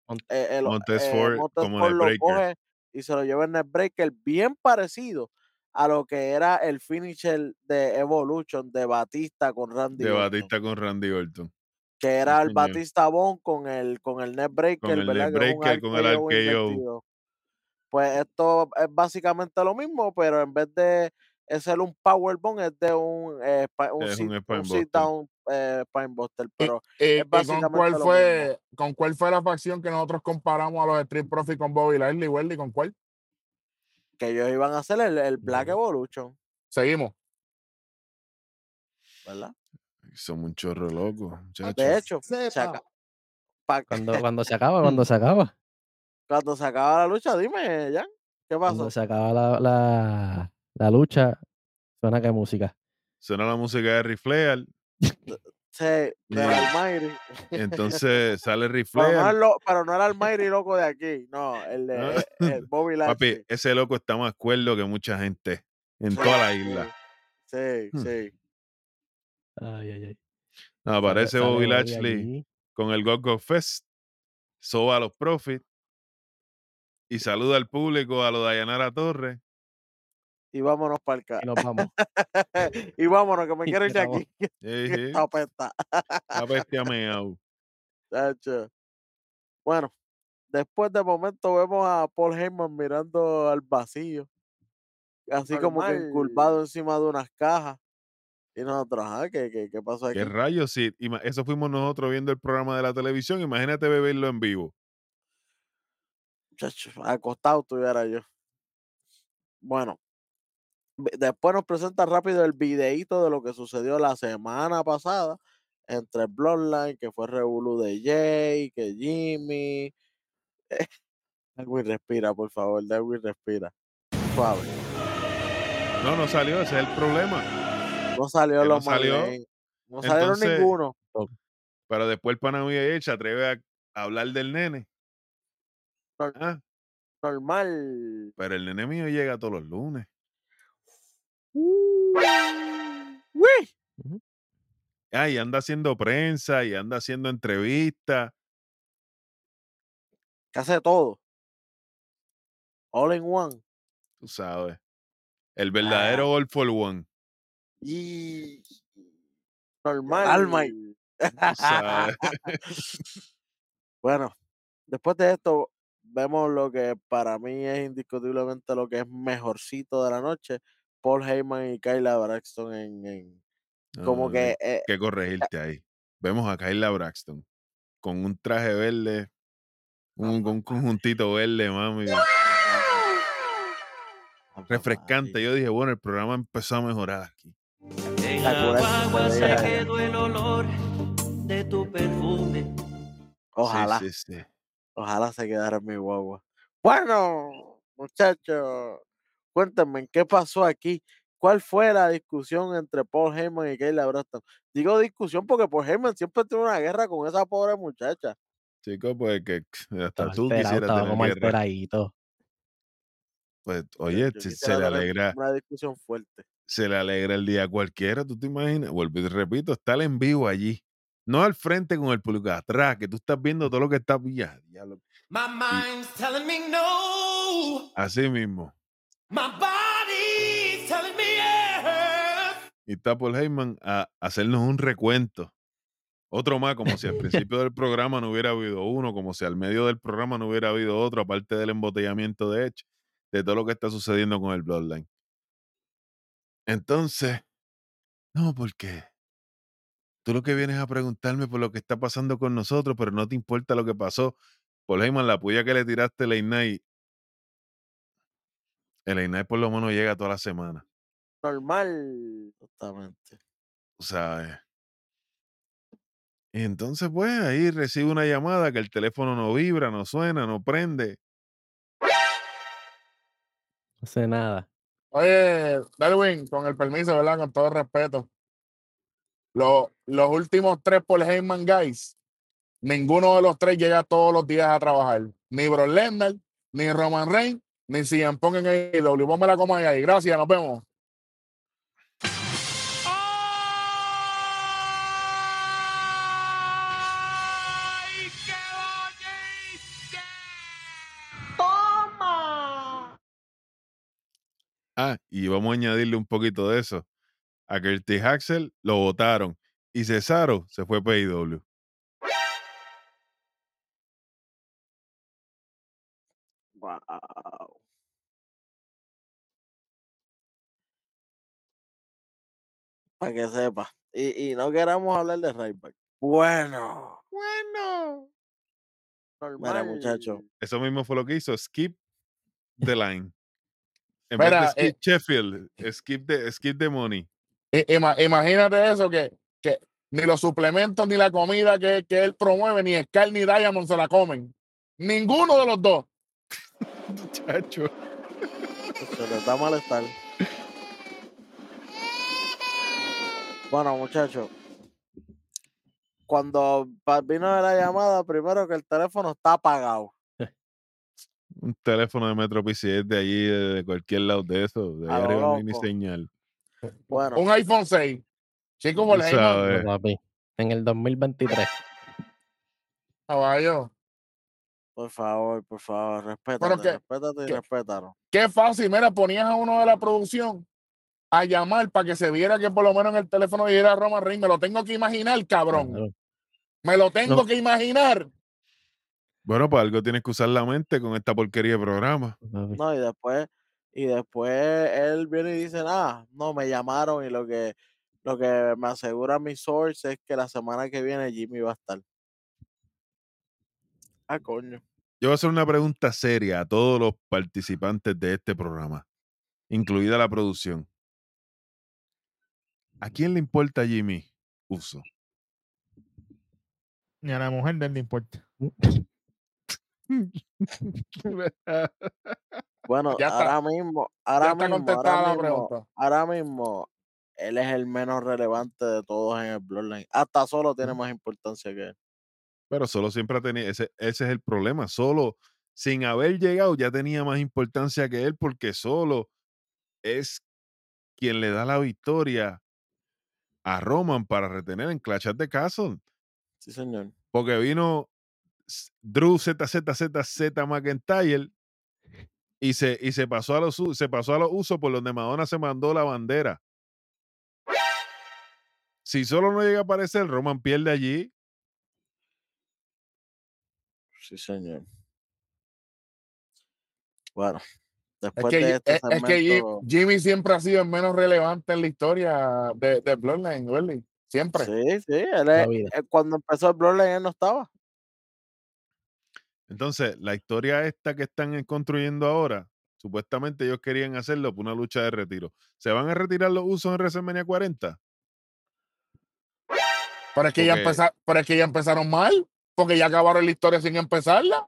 Mont- eh, el, Montez eh, como lo Neckbreaker. coge y se lo lleva en Neckbreaker, bien parecido a lo que era el finisher de Evolution de Batista con Randy De Orton, Batista con Randy Orton. Que era el. Batista Bond con el con el Neckbreaker, Con el ¿verdad? Un con el invertido. Pues esto es básicamente lo mismo, pero en vez de un es de un eh, spi- un, Es sit, un un sit Buster. down eh, spine buster, Y, pero y- es y con cuál lo fue, con cuál fue la facción que nosotros comparamos a los Street Profits con Bobby Lashley, Welly, ¿con cuál? que ellos iban a hacer el, el Black. Evolution, Seguimos. ¿verdad? Son un chorro loco, muchachos. De hecho, se cuando, cuando se acaba, cuando se *laughs* acaba. cuando se acaba la lucha, dime, Jan, ¿qué Cuando pasó? se acaba la, la, la lucha, suena que música. Suena la música de Rifleal. Sí, del Almighty. *laughs* Entonces sale Pero no, Rifleal. el lo- pero no el Almighty loco de aquí, no, el *laughs* de Ah. el Bobby Papi, Lashley. ese loco está más cuerdo que mucha gente en Sí, toda la isla. Sí, Hmm. sí. Ay, ay, ay. Aparece Bobby Lashley con el Go Go Fest, soba a los Profits y saluda al público a lo de Dayanara Torres. Y vámonos para el Y nos vamos. *laughs* y vámonos, que me quiero ir de vamos. aquí. *laughs* esta apesta. La bestia meao. *laughs* Chacho. Bueno, después de momento vemos a Paul Heyman mirando al vacío. Así como que Normal. encurvado encima de unas cajas. Y nosotros, ajá, ¿qué, qué, qué pasó aquí? ¿Qué rayos? Sí, eso fuimos nosotros viendo el programa de la televisión. Imagínate beberlo en vivo. Chacho, acostado estuviera yo. Bueno, después nos presenta rápido el videíto de lo que sucedió la semana pasada entre Bloodline, que fue Revolu de Jay, que Jimmy. *laughs* Darwin respira, por favor, Darwin respira. Suave. No, no salió, ese es el problema. No salió Que no los salió. No salieron Entonces, ninguno. Pero después el pana se atreve a hablar del nene. Nor- Ah, Normal. pero el nene mío llega todos los lunes. Uy. Ujú. Ah, y anda haciendo prensa y anda haciendo entrevistas. Hace todo. All in one. Tú sabes. El verdadero Ah. All for One. Y Normal. alma *laughs* *laughs* bueno, después de esto, vemos lo que para mí es indiscutiblemente lo que es mejorcito de la noche. Paul Heyman y Kyla Braxton en, en- como No, que eh, que corregirte ahí. Vemos a Kyla Braxton con un traje verde, un, con un conjuntito verde, mami. Refrescante. Yo dije, bueno, el programa empezó a mejorar aquí. En la guagua se quedó el olor de tu perfume. ojalá, Sí, sí, sí. ojalá se quedara en mi guagua. Bueno, muchachos, cuéntenme qué pasó aquí. ¿Cuál fue la discusión entre Paul Heyman y Kyla Braxton? Digo discusión porque Paul Heyman siempre tiene una guerra con esa pobre muchacha. Chicos, pues que hasta Estaba tú quisieras estaba tener como guerra. Pues, oye, yo se, le alegra, Una discusión fuerte. Se le alegra el día a cualquiera, ¿tú te imaginas? Vuelvo y repito, estar en vivo allí. No al frente con el público, atrás, que tú estás viendo todo lo que está diablo. My mind's telling me no. Así mismo. My body's telling me. Y está Paul Heyman a hacernos un recuento. Otro más, como si al *laughs* principio del programa no hubiera habido uno, como si al medio del programa no hubiera habido otro, aparte del embotellamiento de Edge, de todo lo que está sucediendo con el Bloodline. Entonces, no, porque tú lo que vienes a preguntarme por lo que está pasando con nosotros, pero no te importa lo que pasó. Paul Heyman, la puya que le tiraste el Night, el Night por lo menos llega toda la semana. Normal. O sea, y entonces, pues, ahí recibe una llamada que el teléfono no vibra, no suena, no prende. No sé nada. Oye, Darwin, con el permiso, ¿verdad? Con todo respeto. Lo- los últimos tres por Heyman Guys, ninguno de los tres llega todos los días a trabajar. Ni Brock Lesnar, ni Roman Reigns, ni CM Punk en AEW. Ponme la coma ahí. Gracias, nos vemos. Ah, y vamos a añadirle un poquito de eso. A Curtis Axel lo votaron y Cesaro se fue para IW. Wow. Para que sepa. Y, y no queramos hablar de Ryback. Bueno. Bueno. Normal. Mira, muchacho. Eso mismo fue lo que hizo. Skip the line. En vez Mira, de skip eh, Sheffield, skip the, skip the money. Imagínate eso, que, que ni los suplementos ni la comida que, que él promueve, ni Sky ni Diamond se la comen. Ninguno de los dos. Muchacho. Se les da malestar. Bueno, muchachos. Cuando vino de la llamada, primero que el teléfono está apagado. Un teléfono de Metro PCS de allí, de, cualquier lado de eso. De ahí arriba no hay ni señal. Bueno, Un iPhone 6. Chico, por papi. En el 2023. caballo. por favor, por favor, respétate, que- respétate y que- respétanos. Qué fácil, mira, ponías a uno de la producción a llamar para que se viera que por lo menos en el teléfono dijera Roman Reigns. Me lo tengo que imaginar, cabrón. Me lo tengo No. que imaginar. Bueno, pues algo tienes que usar la mente con esta porquería de programa. No, y después, y después él viene y dice, ah, no, me llamaron y lo que, lo que me asegura mi source es que la semana que viene Jimmy va a estar. Ah, coño. Yo voy a hacer una pregunta seria a todos los participantes de este programa, incluida la producción. ¿A quién le importa Jimmy Uso? Ni a la mujer de él le importa. Bueno, *laughs* Ya ahora mismo, ahora mismo, ahora mismo, pregunta. ahora mismo, él es el menos relevante de todos en el Bloodline. Hasta solo tiene más importancia que él. Pero solo siempre ha tenido, ese, ese es el problema, solo sin haber llegado ya tenía más importancia que él porque solo es quien le da la victoria a Roman para retener en Clash the Castle. Sí, señor. Porque vino Drew ZZZZ McIntyre y se, y se pasó a los se pasó a los usos por donde Madonna se mandó la bandera. Si solo no llega a aparecer, Roman pierde allí. Sí, señor. Bueno, Es después que, de este es, es que. Jimmy siempre ha sido el menos relevante en la historia de, de Bloodline, Welly. Siempre. Sí, sí, él es- eh, cuando empezó el Bloodline él no estaba. Entonces, la historia esta que están eh, construyendo ahora, supuestamente ellos querían hacerlo por una lucha de retiro. ¿Se van a retirar los usos en WrestleMania 40? Pero es, que ya Porque- empeza- pero es que ya empezaron mal, porque ya acabaron la historia sin empezarla.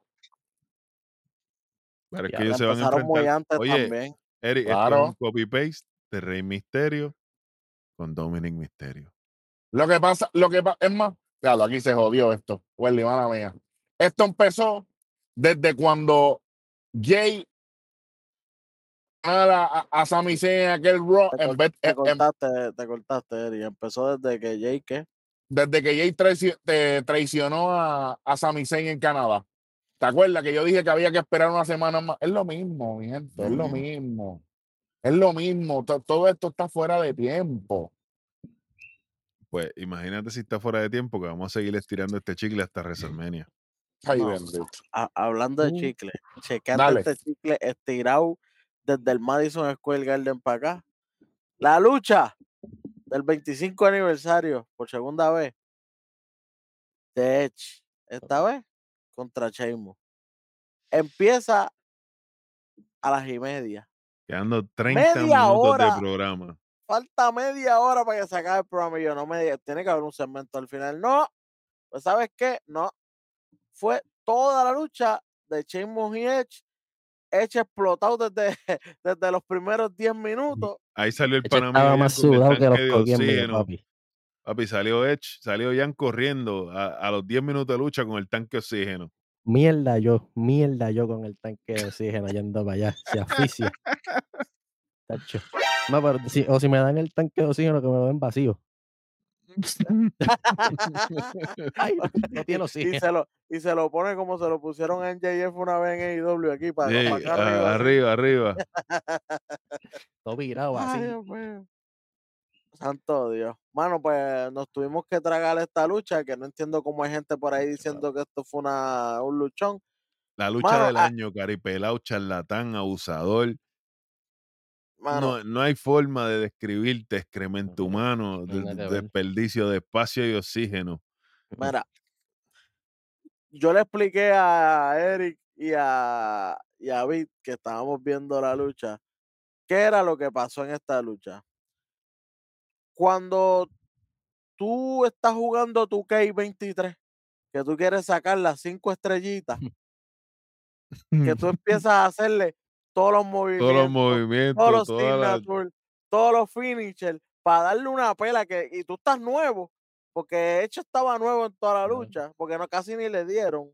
Pero es Ya que ellos se van a Empezaron muy enfrentar. antes Oye, también. Eric, esto Claro. es un copy-paste de Rey Misterio con Dominic Misterio. Lo que pasa, lo que pasa, es más, claro, aquí se jodió esto, Welly, mala mía. Esto empezó desde cuando Jay a, la- a, a Sami Zayn en aquel Raw, Te, en vez- te en- en- cortaste, te cortaste, Eri. Empezó desde que Jay, ¿qué? desde que Jay traici- te traicionó a, a Sami Zayn en Canadá. ¿Te acuerdas que yo dije que había que esperar una semana más? Es lo mismo, mi gente, es lo mismo. Es lo mismo, to- todo esto está fuera de tiempo. Pues imagínate si está fuera de tiempo que vamos a seguir estirando este chicle hasta WrestleMania. Ay, No. bendito. A- hablando de Uh. chicle, checate Dale. este chicle estirado desde el Madison Square Garden para acá. La lucha del 25 aniversario por segunda vez de Edge, esta vez contra Sheamus. Empieza a las y media. Quedando 30 Media minutos hora. de programa. Falta media hora para que se acabe el programa y yo no me diga, tiene que haber un segmento al final. No, pues ¿sabes qué? No. Fue toda la lucha de Sheamus y Edge. Edge explotado desde, *laughs* desde los primeros 10 minutos. Ahí salió el Panamá estaba más sudado que los papi. Papi, salió Edge, salió Jan corriendo a, a los 10 minutos de lucha con el tanque de oxígeno. Mierda yo, mierda yo con el tanque de oxígeno yendo para allá. Se asfixia. *laughs* Tacho. No, pero si- o si me dan el tanque de oxígeno, que me lo den vacío. Ay, *laughs* no tiene y, se lo, y se lo pone como se lo pusieron en JF una vez en AEW aquí para, Sí, acá a- arriba. arriba. *laughs* Todo virado así. Dios. Santo Dios. Mano, pues nos tuvimos que tragar esta lucha, que no entiendo cómo hay gente por ahí diciendo que esto fue una, un luchón. La lucha Mano, del a- año, caripelao, charlatán, abusador. Mano, No, no hay forma de describirte excremento humano, de- desperdicio de espacio y oxígeno. mira, yo le expliqué a Eric y a, y a Vic que estábamos viendo la lucha, qué era lo que pasó en esta lucha. Cuando tú estás jugando tu K23, que tú quieres sacar las cinco estrellitas, *laughs* que tú empiezas a hacerle todos los movimientos, Todos los movimientos, todos los la- todos los finishers, para darle una pela que, y tú estás nuevo, porque hecho estaba nuevo en toda la lucha, porque no casi ni le dieron.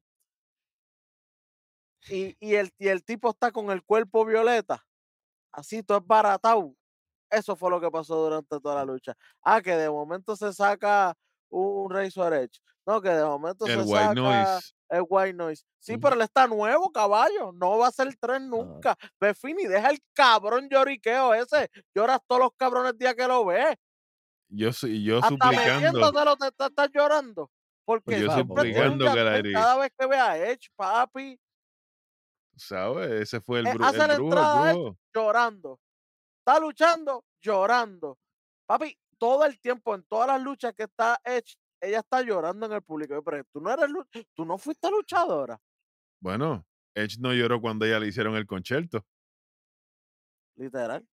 Y, y, el, y el tipo está con el cuerpo violeta, así todo es baratado. Eso fue lo que pasó durante toda la lucha. Ah, que de momento se saca un Razor Edge. No, que de momento el se white saca noise. el white noise. Sí, pero él está nuevo, caballo. No va a ser tren nunca. Ve, Fini, deja el cabrón lloriqueo ese. Lloras todos los cabrones días que lo ves. Yo, yo Hasta suplicando, te, estás llorando. Porque yo suplicando que la cada vez que vea a Edge, papi, ¿sabes? Ese fue el, Eh, bru- hace el la brujo, entrada el brujo. llorando. Está luchando, llorando. Papi, todo el tiempo, en todas las luchas que está Edge, ella está llorando en el público. Pero tú no eres, tú no fuiste luchadora. Bueno, Edge no lloró cuando ella le hicieron el concierto. literal.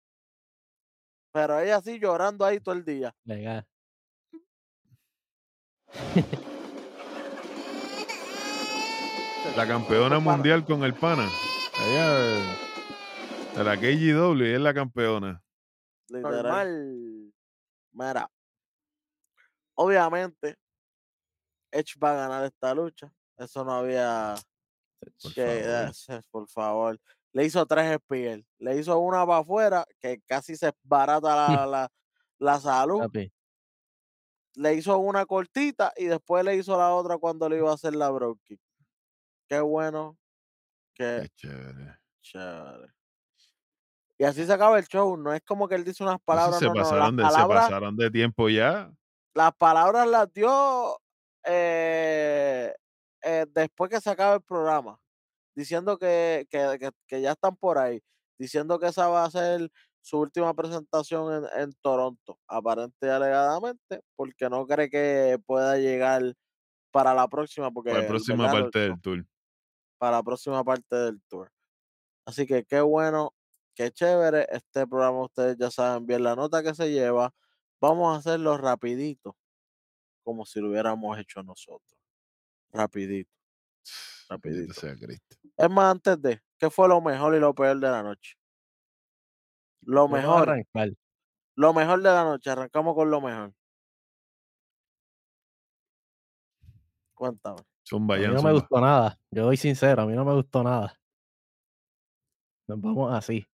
Pero ella sí llorando ahí todo el día. Legal. *laughs* La campeona mundial con el pana. Ella eh, de la KGW y es la campeona. Literal. Normal. Mira, obviamente, Edge va a ganar esta lucha. Eso no había Por que favor. por favor. Le hizo tres spears. Le hizo una para afuera que casi se barata la, *laughs* la, la salud. Papi. le hizo una cortita y después le hizo la otra cuando le iba a hacer la broke. Qué bueno, qué Qué chévere. chévere. Y así se acaba el show. No es como que él dice unas palabras, se no, no. Las pasaron de, se palabras, pasaron de tiempo ya. las palabras las dio eh, eh, después que se acaba el programa, diciendo que, que, que- que ya están por ahí, diciendo que esa va a ser su última presentación en, en Toronto, aparente y alegadamente, porque no cree que pueda llegar para la próxima, porque Para la próxima parte del tour. para la próxima parte del tour. Así que qué bueno, qué chévere. Este programa ustedes ya saben bien la nota que se lleva. Vamos a hacerlo rapidito, como si lo hubiéramos hecho nosotros. Rapidito, rapidito. sea Cristo. Es más, antes de, ¿qué fue lo mejor y lo peor de la noche? Lo mejor, lo mejor de la noche. Arrancamos con lo mejor. Cuéntame. Zumba, A mí no me gustó nada. Yo soy sincero, a mí no me gustó nada. Nos vamos así,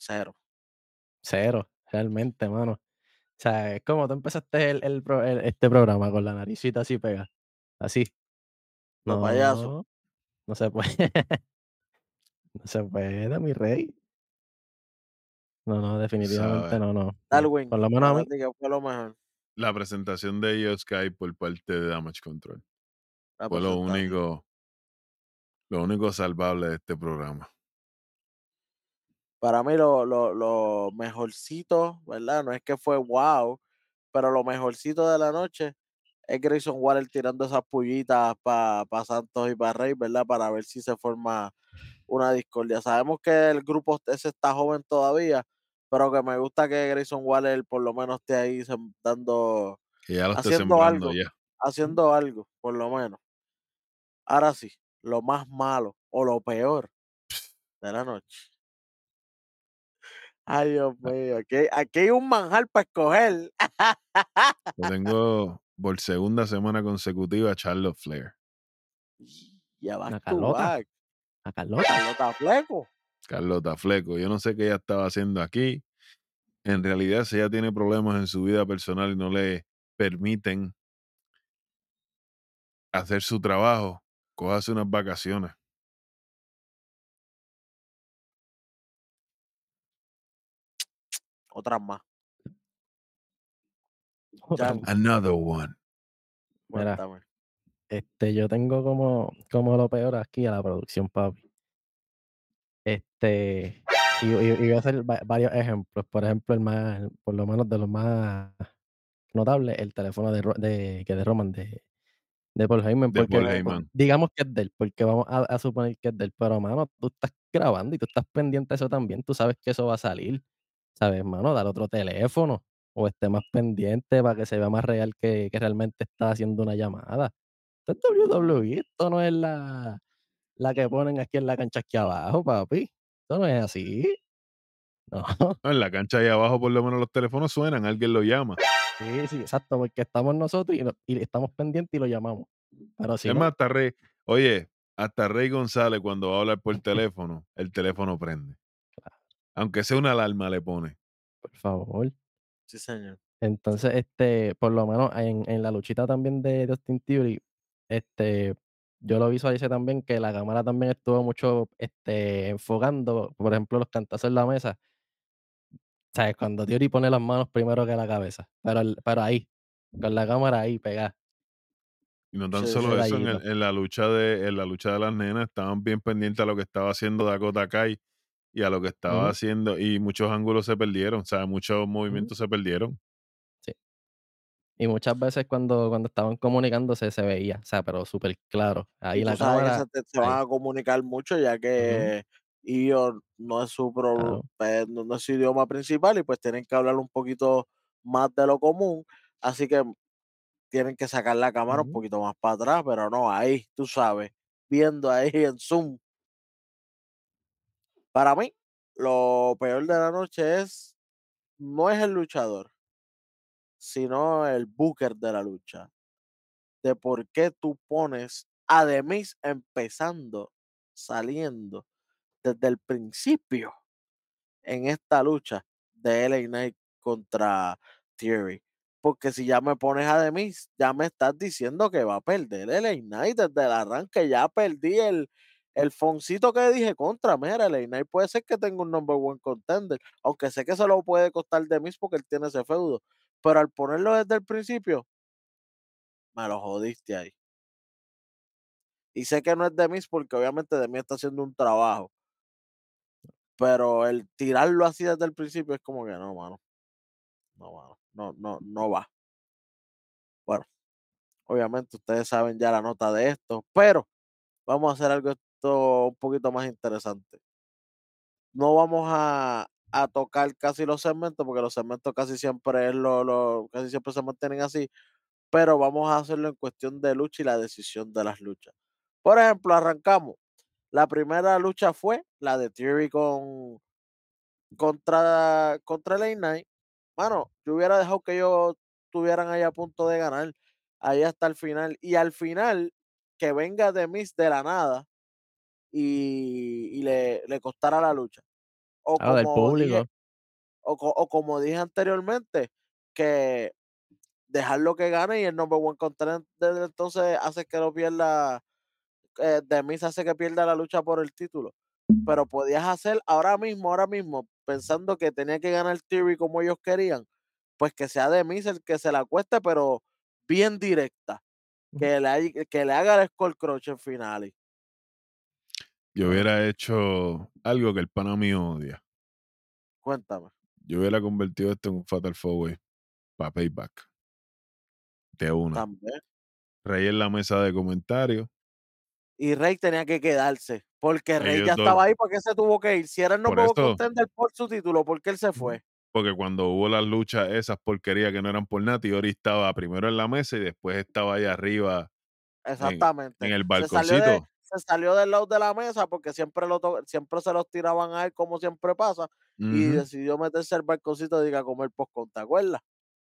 Cero. cero, realmente, mano. O sea, es como tú empezaste el, el este programa con la naricita así pega. Así. Lo payaso. No, no se puede. *laughs* No se puede, mi rey. No, no, definitivamente Sabe. no, no. no. Darwin, Por lo menos a para mí, ti, ¿qué fue lo mejor? La presentación de Io Sky por parte de Damage Control. La Fue lo único, lo único salvable de este programa. Para mí lo, lo, lo mejorcito, ¿verdad? No es que fue wow, pero lo mejorcito de la noche es Grayson Waller tirando esas pullitas para Santos y para Rey, ¿verdad? Para ver si se forma una discordia. Sabemos que el grupo ese está joven todavía, pero que me gusta que Grayson Waller por lo menos esté ahí dando, haciendo algo, ya. haciendo algo, por lo menos. Ahora sí, lo más malo o lo peor de la noche. Ay, Dios mío, aquí, hay- aquí hay un manjar para escoger. Yo tengo por segunda semana consecutiva a Charlotte Flair. Ya va to Carlota. back. a Carlota. Carlota Fleco. Carlota Fleco. Yo no sé qué ella estaba haciendo aquí. En realidad, si ella tiene problemas en su vida personal y no le permiten hacer su trabajo, cójase unas vacaciones. Otras *laughs* más. Another one. Mira, cuéntame. este, yo tengo como, como lo peor aquí a la producción, papi. Este, y, y- y voy a hacer va- varios ejemplos. Por ejemplo, el más, por lo menos de los más notables, el teléfono de, Ro- de, que de Roman, de, de Paul Heyman, De porque Paul. Heyman. digamos que es de él, porque vamos a, a suponer que es de él, pero mano, tú estás grabando y tú estás pendiente de eso también, tú sabes que eso va a salir, ¿sabes, mano? Dar otro teléfono o esté más pendiente para que se vea más real que, que realmente está haciendo una llamada. Esto es WWE, esto no es la, la que ponen aquí en la cancha aquí abajo, papi. Esto no es así. No, No, en la cancha ahí abajo, por lo menos los teléfonos suenan, alguien lo llama. sí, sí, exacto, porque estamos nosotros y, no- y estamos pendientes y lo llamamos. Pero si es no, más, hasta Rey, oye, hasta Rey González cuando va a hablar por teléfono, el teléfono prende. Aunque sea una alarma, le pone. por favor. Sí, señor. Entonces, este, por lo menos en, en la luchita también de Dustin Theory, este, yo lo visualicé también que la cámara también estuvo mucho este, enfocando, por ejemplo, los cantazos en la mesa. ¿Sabes? Cuando Theory pone las manos primero que la cabeza. Pero, pero ahí, con la cámara ahí pegada. Y no tan Sí, solo eso, en, el- Detallito. en la lucha de, en la lucha de las nenas estaban bien pendientes a lo que estaba haciendo Dakota Kai y a lo que estaba Ujú. haciendo, y muchos ángulos se perdieron, o sea, muchos movimientos se perdieron. Y muchas veces cuando, cuando estaban comunicándose se veía, o sea, pero súper claro. Ahí Y la cámara, se, te- se van ahí, a comunicar mucho, ya que Io no es su pro- claro. eh, no, no es su idioma principal y pues tienen que hablar un poquito más de lo común. Así que tienen que sacar la cámara un poquito más para atrás, pero no, ahí, tú sabes, viendo ahí en Zoom. Para mí, lo peor de la noche es, no es el luchador, sino el booker de la lucha. De por qué tú pones a Demis empezando, saliendo desde el principio en esta lucha de LA Knight contra Theory. Porque si ya me pones a Demis, ya me estás diciendo que va a perder el Knight desde el arranque. Ya perdí el, el foncito que dije contra. Mira, Knight puede ser que tenga un number one contender. Aunque sé que se lo puede costar Demis porque él tiene ese feudo. Pero al ponerlo desde el principio, me lo jodiste ahí. Y sé que no es Demis porque obviamente Demis está haciendo un trabajo. Pero el tirarlo así desde el principio es como que no, mano. No, mano. No, no, no va. Bueno, obviamente ustedes saben ya la nota de esto, pero vamos a hacer algo un poquito más interesante. No vamos a, a tocar casi los segmentos, porque los segmentos casi siempre es lo, lo- casi siempre se mantienen así, pero vamos a hacerlo en cuestión de lucha y la decisión de las luchas. Por ejemplo, arrancamos. La primera lucha fue la de Theory con contra, contra el Knight. Mano, yo hubiera dejado que ellos estuvieran ahí a punto de ganar, ahí hasta el final. Y al final, que venga de Miss de la nada y, y le, le costara la lucha. O Ah, del como dije, público. o, co- o como dije anteriormente, que dejarlo que gane y el number one contender entonces hace que lo pierda, eh, de Miz hace que pierda la lucha por el título. Pero podías hacer ahora mismo, ahora mismo, pensando que tenía que ganar Theory como ellos querían, pues que sea de Miz el que se la cueste, pero bien directa. Que le, que le haga el skull crush en finales. Yo hubiera hecho algo que el pana mío odia. Cuéntame. Yo hubiera convertido esto en un Fatal Four Way para Payback. De una. También. Rey en la mesa de comentarios. Y Rey tenía que quedarse. Porque Rey Ellos ya dos. estaba ahí porque se tuvo que ir. Si era el Por number one eso. contender por su título, ¿por qué él se fue? Porque cuando hubo las luchas, esas porquerías que no eran por nada, Tiori estaba primero en la mesa y después estaba ahí arriba Exactamente. en el salió de- balconcito. Se salió del lado de la mesa porque siempre, lo siempre se los tiraban a él como siempre pasa. Y decidió meterse al balconcito y a comer postcón, ¿te acuerdas?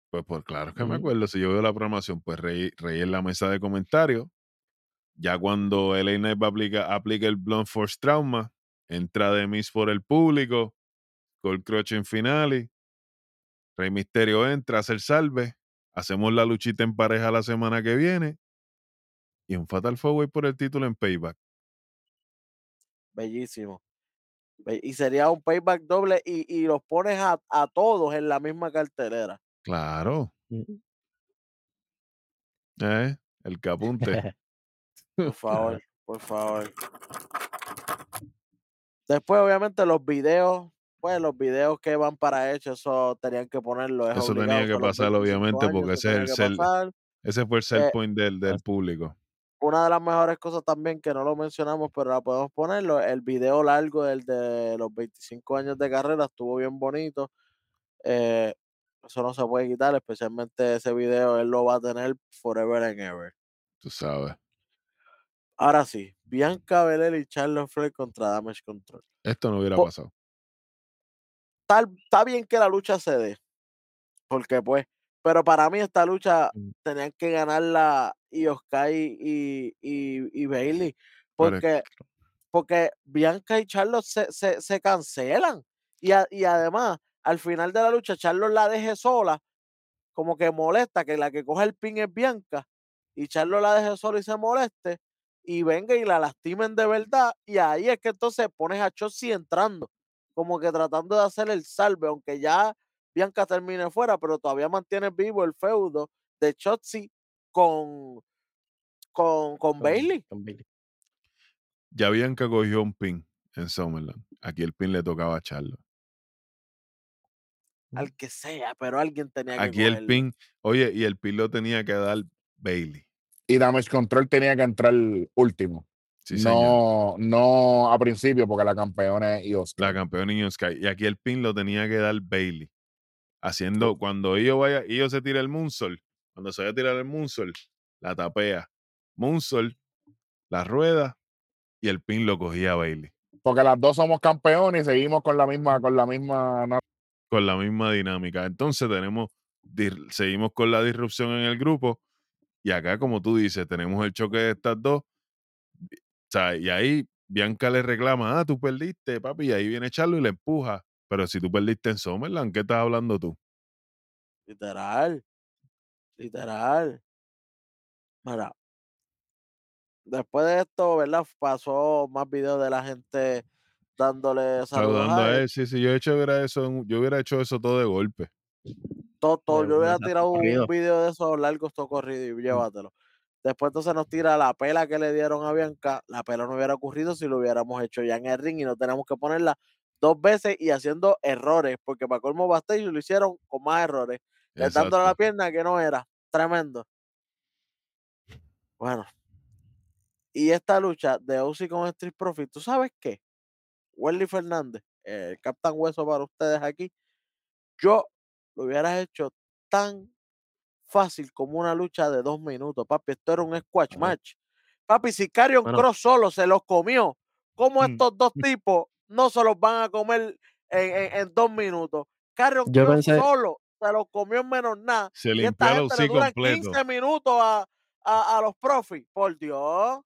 Pues, pues claro que me acuerdo. Si yo veo la programación, pues Rey, Rey en la mesa de comentarios. Ya cuando LA Knight va a aplicar, aplica el Blunt Force Trauma, entra de Miss por el público, Gold Crush en finales. Rey Misterio entra, hace el salve. Hacemos la luchita en pareja la semana que viene. Y un Fatal Four Way por el título en Payback. Bellísimo. Be- Y sería un payback doble y, y los pones a, a todos en la misma cartelera. Claro. Ujú. ¿eh? El que apunte. *laughs* Por favor, *laughs* por favor. Después, obviamente, los videos, pues los videos que van para hecho, eso tenían que ponerlo. Es Eso tenía que pasar, 25 obviamente, años, porque ese es el pasar. Ese fue el sell Eh, point del, del público. Una de las mejores cosas también que no lo mencionamos, pero la podemos ponerlo, el video largo del de los 25 años de carrera estuvo bien bonito. eh, eso no se puede quitar, especialmente ese video, él lo va a tener forever and ever. Tú sabes. Ahora sí, Bianca Belair y Charlotte Flair contra Damage Control. Esto no hubiera Po- pasado. Está, está bien que la lucha se dé, porque pues, pero para mí esta lucha Mm. tenían que ganarla Io Sky y, y, y Bailey, Pero es- porque, porque Bianca y Charlotte se, se, se cancelan. Y, a- y además, al final de la lucha, Charlotte la deje sola, como que molesta que la que coge el pin es Bianca, y Charlotte la deje sola y se moleste, y venga y la lastimen de verdad, y ahí es que entonces pones a Chossi entrando, como que tratando de hacer el salve, aunque ya Bianca termine fuera, pero todavía mantiene vivo el feudo de Chotzi con, con, con Con- Bailey. con Bailey. ya Bianca cogió un pin en Summerland. Aquí el pin le tocaba a Charlo. al que sea, pero alguien tenía que Aquí el pin, oye, y el pin lo tenía que dar Bailey. Y Damage Control tenía que entrar último. Sí, señor. no, no a principio, porque la campeona es Io Sky. La campeona Io Sky. Y aquí el pin lo tenía que dar Bailey. Haciendo, cuando Io vaya, Io se tira el moonsault, cuando se vaya a tirar el moonsault, la tapea. Moonsault, la rueda, y el pin lo cogía Bailey. Porque las dos somos campeones y seguimos con la misma, con la misma Con la misma dinámica. Entonces tenemos, seguimos con la disrupción en el grupo. Y acá, como tú dices, tenemos el choque de estas dos. O sea, y ahí Bianca le reclama, ah, tú perdiste, papi, y ahí viene Charlo y le empuja. Pero si tú perdiste en Summerland, ¿qué estás hablando tú? Literal. Literal. Mira. Después de esto, ¿verdad? Pasó más videos de la gente dándole saludos Saludando a él. él. Sí, sí, yo, he hecho, hubiera eso, yo hubiera hecho eso todo de golpe. Todo, todo. Yo hubiera tirado un video de esos largos, todo corrido y llévatelo. Después entonces nos tira la pela que le dieron a Bianca. La pela no hubiera ocurrido si lo hubiéramos hecho ya en el ring y no tenemos que ponerla dos veces y haciendo errores, porque para colmo Bastage lo hicieron con más errores. Le la pierna que no era. Tremendo. Bueno. Y esta lucha de Uzi con Street Profit, ¿tú sabes qué? Welly Fernández, el Captain Hueso para ustedes aquí. Yo lo hubiera hecho tan fácil como una lucha de dos minutos, papi. Esto era un squash match. Papi, si Carrion Bueno. Cross solo se los comió, ¿cómo Mm. estos dos *laughs* tipos no se los van a comer en, en- en dos minutos? Carrion Yo pensé- solo se los comió en menos nada. Se Y esta gente le Lucy duran completo. 15 minutos a, a, a los profis. Por Dios.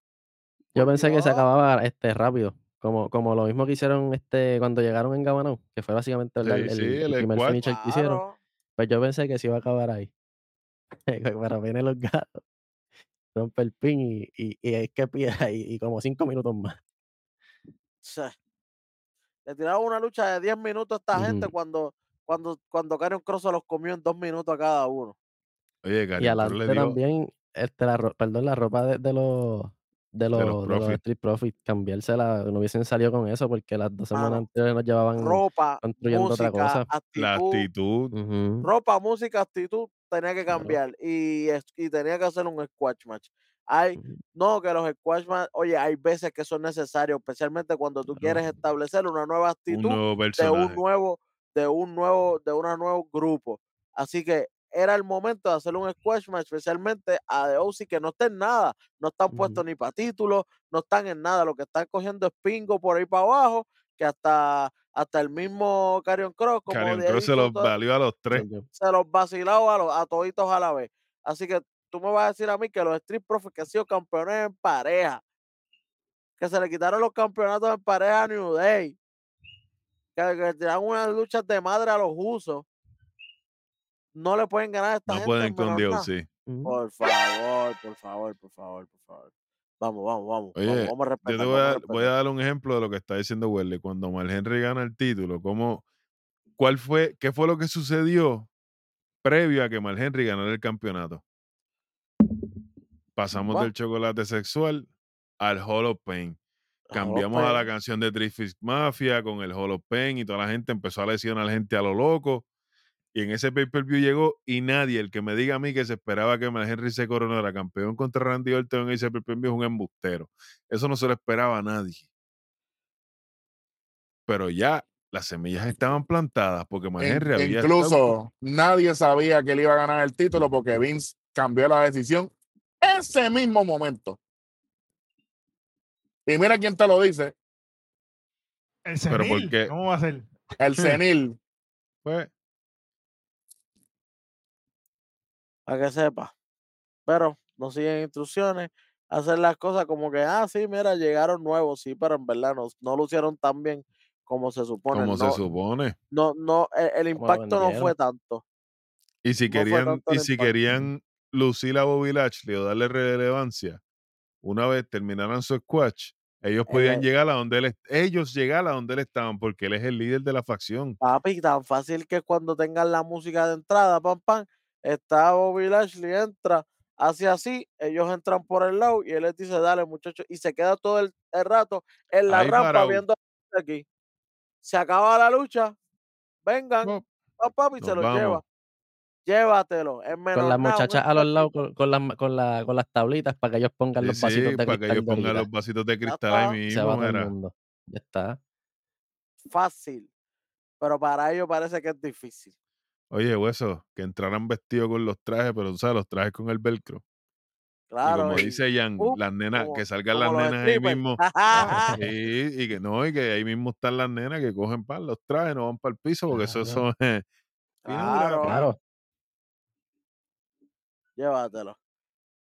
Yo pensé que se acababa este rápido. Como, como lo mismo que hicieron este cuando llegaron en Gabanao, que fue básicamente. Sí, el, sí, el- el el primer finisher que hicieron. Pues yo pensé que se iba a acabar ahí. *laughs* Pero vienen los gatos, rompe el pin y, y, y es que pide ahí y como cinco minutos más. Che. Le tiraron una lucha de 10 minutos a esta gente cuando, cuando, cuando Karrion Cross se los comió en dos minutos a cada uno. Oye, Y adelante le dio también, este, la, perdón, la ropa de, de los de los, de de los los profits. Street Profits, cambiársela, no hubiesen salido con eso porque las dos semanas Mano, anteriores nos llevaban ropa, construyendo otra música, cosa. La actitud, actitud. Ujú, ropa, música, actitud, tenía que claro. cambiar y, y tenía que hacer un squash match. Hay, no, que los squash match, oye, hay veces que son necesarios, especialmente cuando tú quieres establecer una nueva actitud de un nuevo, de un nuevo, de un nuevo grupo. Así que era el momento de hacer un squash match, especialmente a The OC, que no está en nada, no están puestos ni para títulos, no están en nada, lo que están cogiendo es pingo por ahí para abajo, que hasta, hasta el mismo Carrion Cross, como Kross se los valió a los tres. Se los vacilado a, los, a toditos a la vez. Así que tú me vas a decir a mí que los Street Profits que han sido campeones en pareja, que se le quitaron los campeonatos en pareja a New Day, que, que tiraron unas luchas de madre a los usos, no le pueden ganar a esta No gente pueden en con Dios, nada. sí. Por favor, por favor, por favor, por favor. Vamos, vamos, vamos. Vamos, Oye, vamos a yo te respetar, voy a, vamos a dar- voy a respetar. dar un ejemplo de lo que está diciendo Welly. Cuando Mark Henry gana el título, ¿cómo, ¿cuál fue, qué fue lo que sucedió previo a que Mark Henry ganara el campeonato? Pasamos del chocolate sexual al Hall of Pain. Cambiamos a la canción de Triffisk Mafia con el Hall of Pain y toda la gente empezó a lesionar a la gente a lo loco. Y en ese pay-per-view llegó y nadie, el que me diga a mí que se esperaba que Mark Henry se coronara campeón contra Randy Orton en ese pay-per-view es un embustero. Eso no se lo esperaba a nadie. Pero ya las semillas estaban plantadas porque In- Henry había estado... incluso nadie sabía que él iba a ganar el título porque Vince cambió la decisión ese mismo momento. Y mira quién te lo dice, El Pero ¿por senil, qué? ¿cómo va a ser? el senil. Pues, para que sepa. Pero no siguen instrucciones, hacen las cosas como que, ah, sí, mira, llegaron nuevos, sí, pero en verdad no, no lo hicieron tan bien como se supone. como no, se supone. no, no, el, impacto no fue tanto. Y si querían, y si impacto. querían lucir a Bobby Lashley o darle relevancia, una vez terminaran su squash, ellos podían Ella- llegar a donde él, ellos llegar a donde él estaban, porque él es el líder de la facción. Papi, tan fácil que cuando tengan la música de entrada, pam, pam, está Bobby Lashley, entra, hace así, ellos entran por el lado y él les dice, dale, muchachos, y se queda todo el, el rato en la Ahí rampa parado. viendo aquí. Se acaba la lucha, vengan, pam, pam, y nos se lo vamos. lleva. Llévatelo, es menos Con las muchachas a los lados, con, con las, con, la, con las tablitas para que ellos pongan Sí, los vasitos sí, de para que cristal ellos pongan los vasitos de cristal ahí Se mismo, va todo el mira. mundo. Ya está. fácil. Pero para ellos parece que es difícil. Oye, hueso, que entraran vestidos con los trajes, pero tú sabes, los trajes con el velcro. Y Claro, como y dice Jan, uh, las nenas, como, que salgan como las nenas ahí mismo. Ah, *laughs* Sí, y que no, y que ahí mismo están las nenas que cogen pan, los trajes, no van para el piso, porque eso Claro. son *laughs* eh, finura, Claro. Claro. Llévatelo.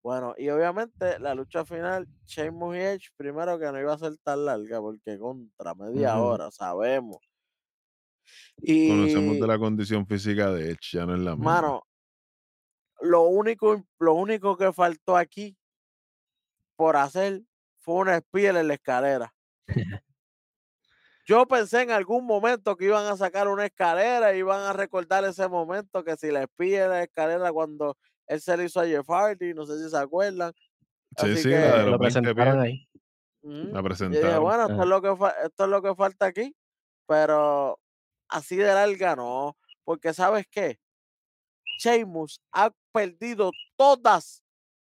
Bueno, y obviamente la lucha final, Sheamus y Edge, primero que no iba a ser tan larga, porque contra media hora, sabemos. Conocemos de la condición física de Edge, ya no es la misma. mano, lo único, lo único que faltó aquí por hacer fue una espía en la escalera. *laughs* Yo pensé en algún momento que iban a sacar una escalera y iban a recordar ese momento que si la espía en la escalera cuando él se le hizo a Jeff Hardy, no sé si se acuerdan. Sí, Así sí, que- la de Lo los 20 presentaron ahí. Ujú. La dije, presentaron. bueno, esto Ajá. es, lo que fa- esto es lo que falta aquí, pero así de larga no, porque ¿sabes qué? Sheamus ha perdido todas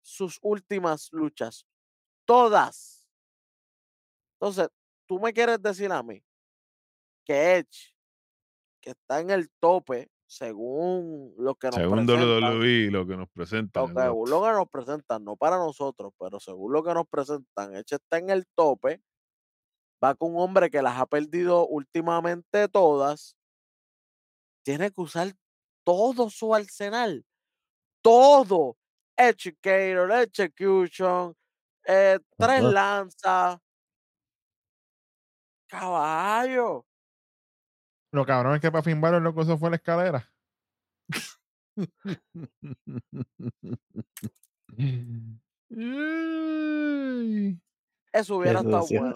sus últimas luchas, todas. Entonces, tú me quieres decir a mí que Edge, que está en el tope, según lo que nos Según presentan, WWE, lo que nos presentan. lo que, según lo que nos presentan, no para nosotros, pero según lo que nos presentan, Edge está en el tope, va con un hombre que las ha perdido últimamente todas, tiene que usar todo su arsenal, todo, Educator, Execution, eh, tres lanzas, caballo, Lo cabrón es que para Finn Balor lo que usó fue la escalera. *laughs* Eso hubiera estado bueno,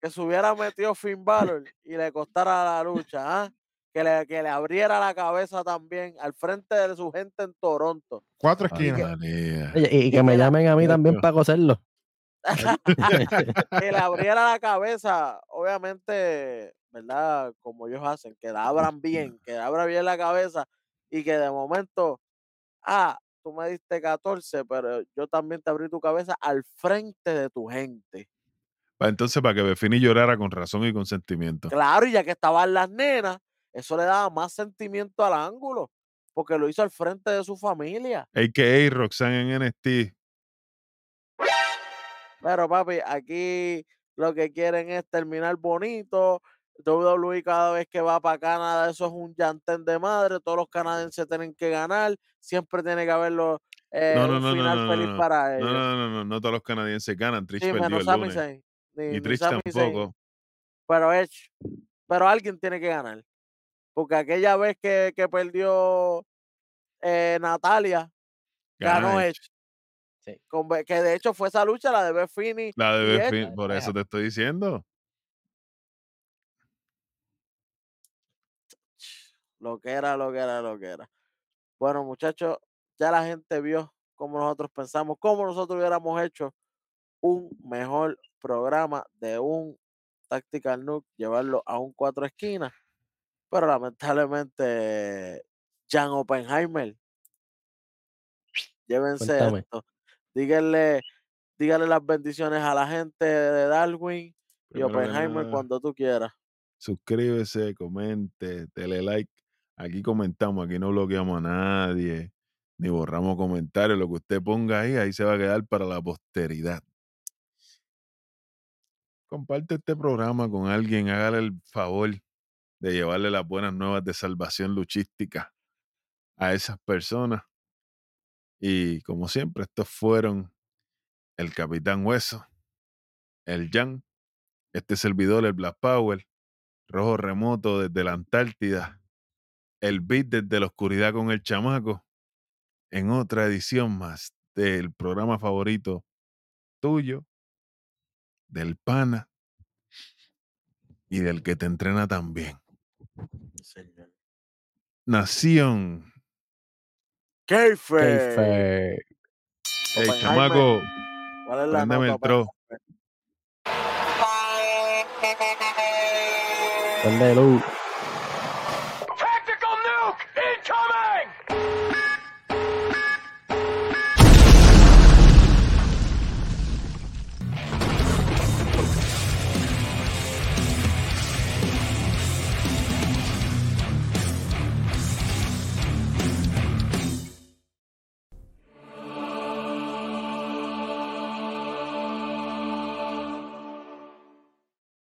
que se hubiera metido Finn Balor y le costara la lucha, ¿ah? que, le, que le abriera la cabeza también al frente de su gente en Toronto. Cuatro esquinas. María. Oye, y, y que me llamen a mí también para coserlo. *laughs* que le abriera la cabeza, obviamente, ¿verdad? Como ellos hacen, que la abran bien, que abra bien la cabeza y que de momento, ah, tú me diste 14, pero yo también te abrí tu cabeza al frente de tu gente. Pa- Entonces, para que Befini llorara con razón y con sentimiento. Claro, y ya que estaban las nenas, eso le daba más sentimiento al ángulo, porque lo hizo al frente de su familia. AKA Roxanne en NXT. Pero papi, aquí lo que quieren es terminar bonito. WWE cada vez que va para Canadá, eso es un llantén de madre. Todos los canadienses tienen que ganar. Siempre tiene que haberlo eh, No, no, no, no, final no, no, feliz no. para No, ellos. no, no, no, no todos los canadienses ganan. Trish sí, perdió menos el lunes. Zayn. Ni, Y ni Trish Zayn, tampoco. Pero Edge. Pero alguien tiene que ganar. Porque aquella vez que, que perdió eh, Natalia, ganó Edge. Edge. Sí. Con Be- que de hecho fue esa lucha, la de Beth Finney La de Beth. Phoenix, por eso te estoy diciendo. Lo que era, lo que era, lo que era. Bueno, muchachos, ya la gente vio cómo nosotros pensamos, cómo nosotros hubiéramos hecho un mejor programa de un Tactical Nuke, llevarlo a un cuatro esquinas. Pero lamentablemente, Jan Oppenheimer, llévense Cuéntame. esto. Díganle, díganle las bendiciones a la gente de Darwin y Oppenheimer cuando tú quieras. suscríbese, comente, dele like. Aquí comentamos, aquí no bloqueamos a nadie, ni borramos comentarios. Lo que usted ponga ahí, ahí se va a quedar para la posteridad. Comparte este programa con alguien, hágale el favor de llevarle las buenas nuevas de salvación luchística a esas personas. Y como siempre, estos fueron el Capitán Hueso, el Jan, este servidor, el Black Power, Rojo Remoto desde la Antártida, el Beat desde la oscuridad con el chamaco, en otra edición más del programa favorito tuyo, del pana y del que te entrena también. Señor. Nación. Ey, Oppenheimer, chamaco, ¿Cuál es la préndeme el tro. Prende luz.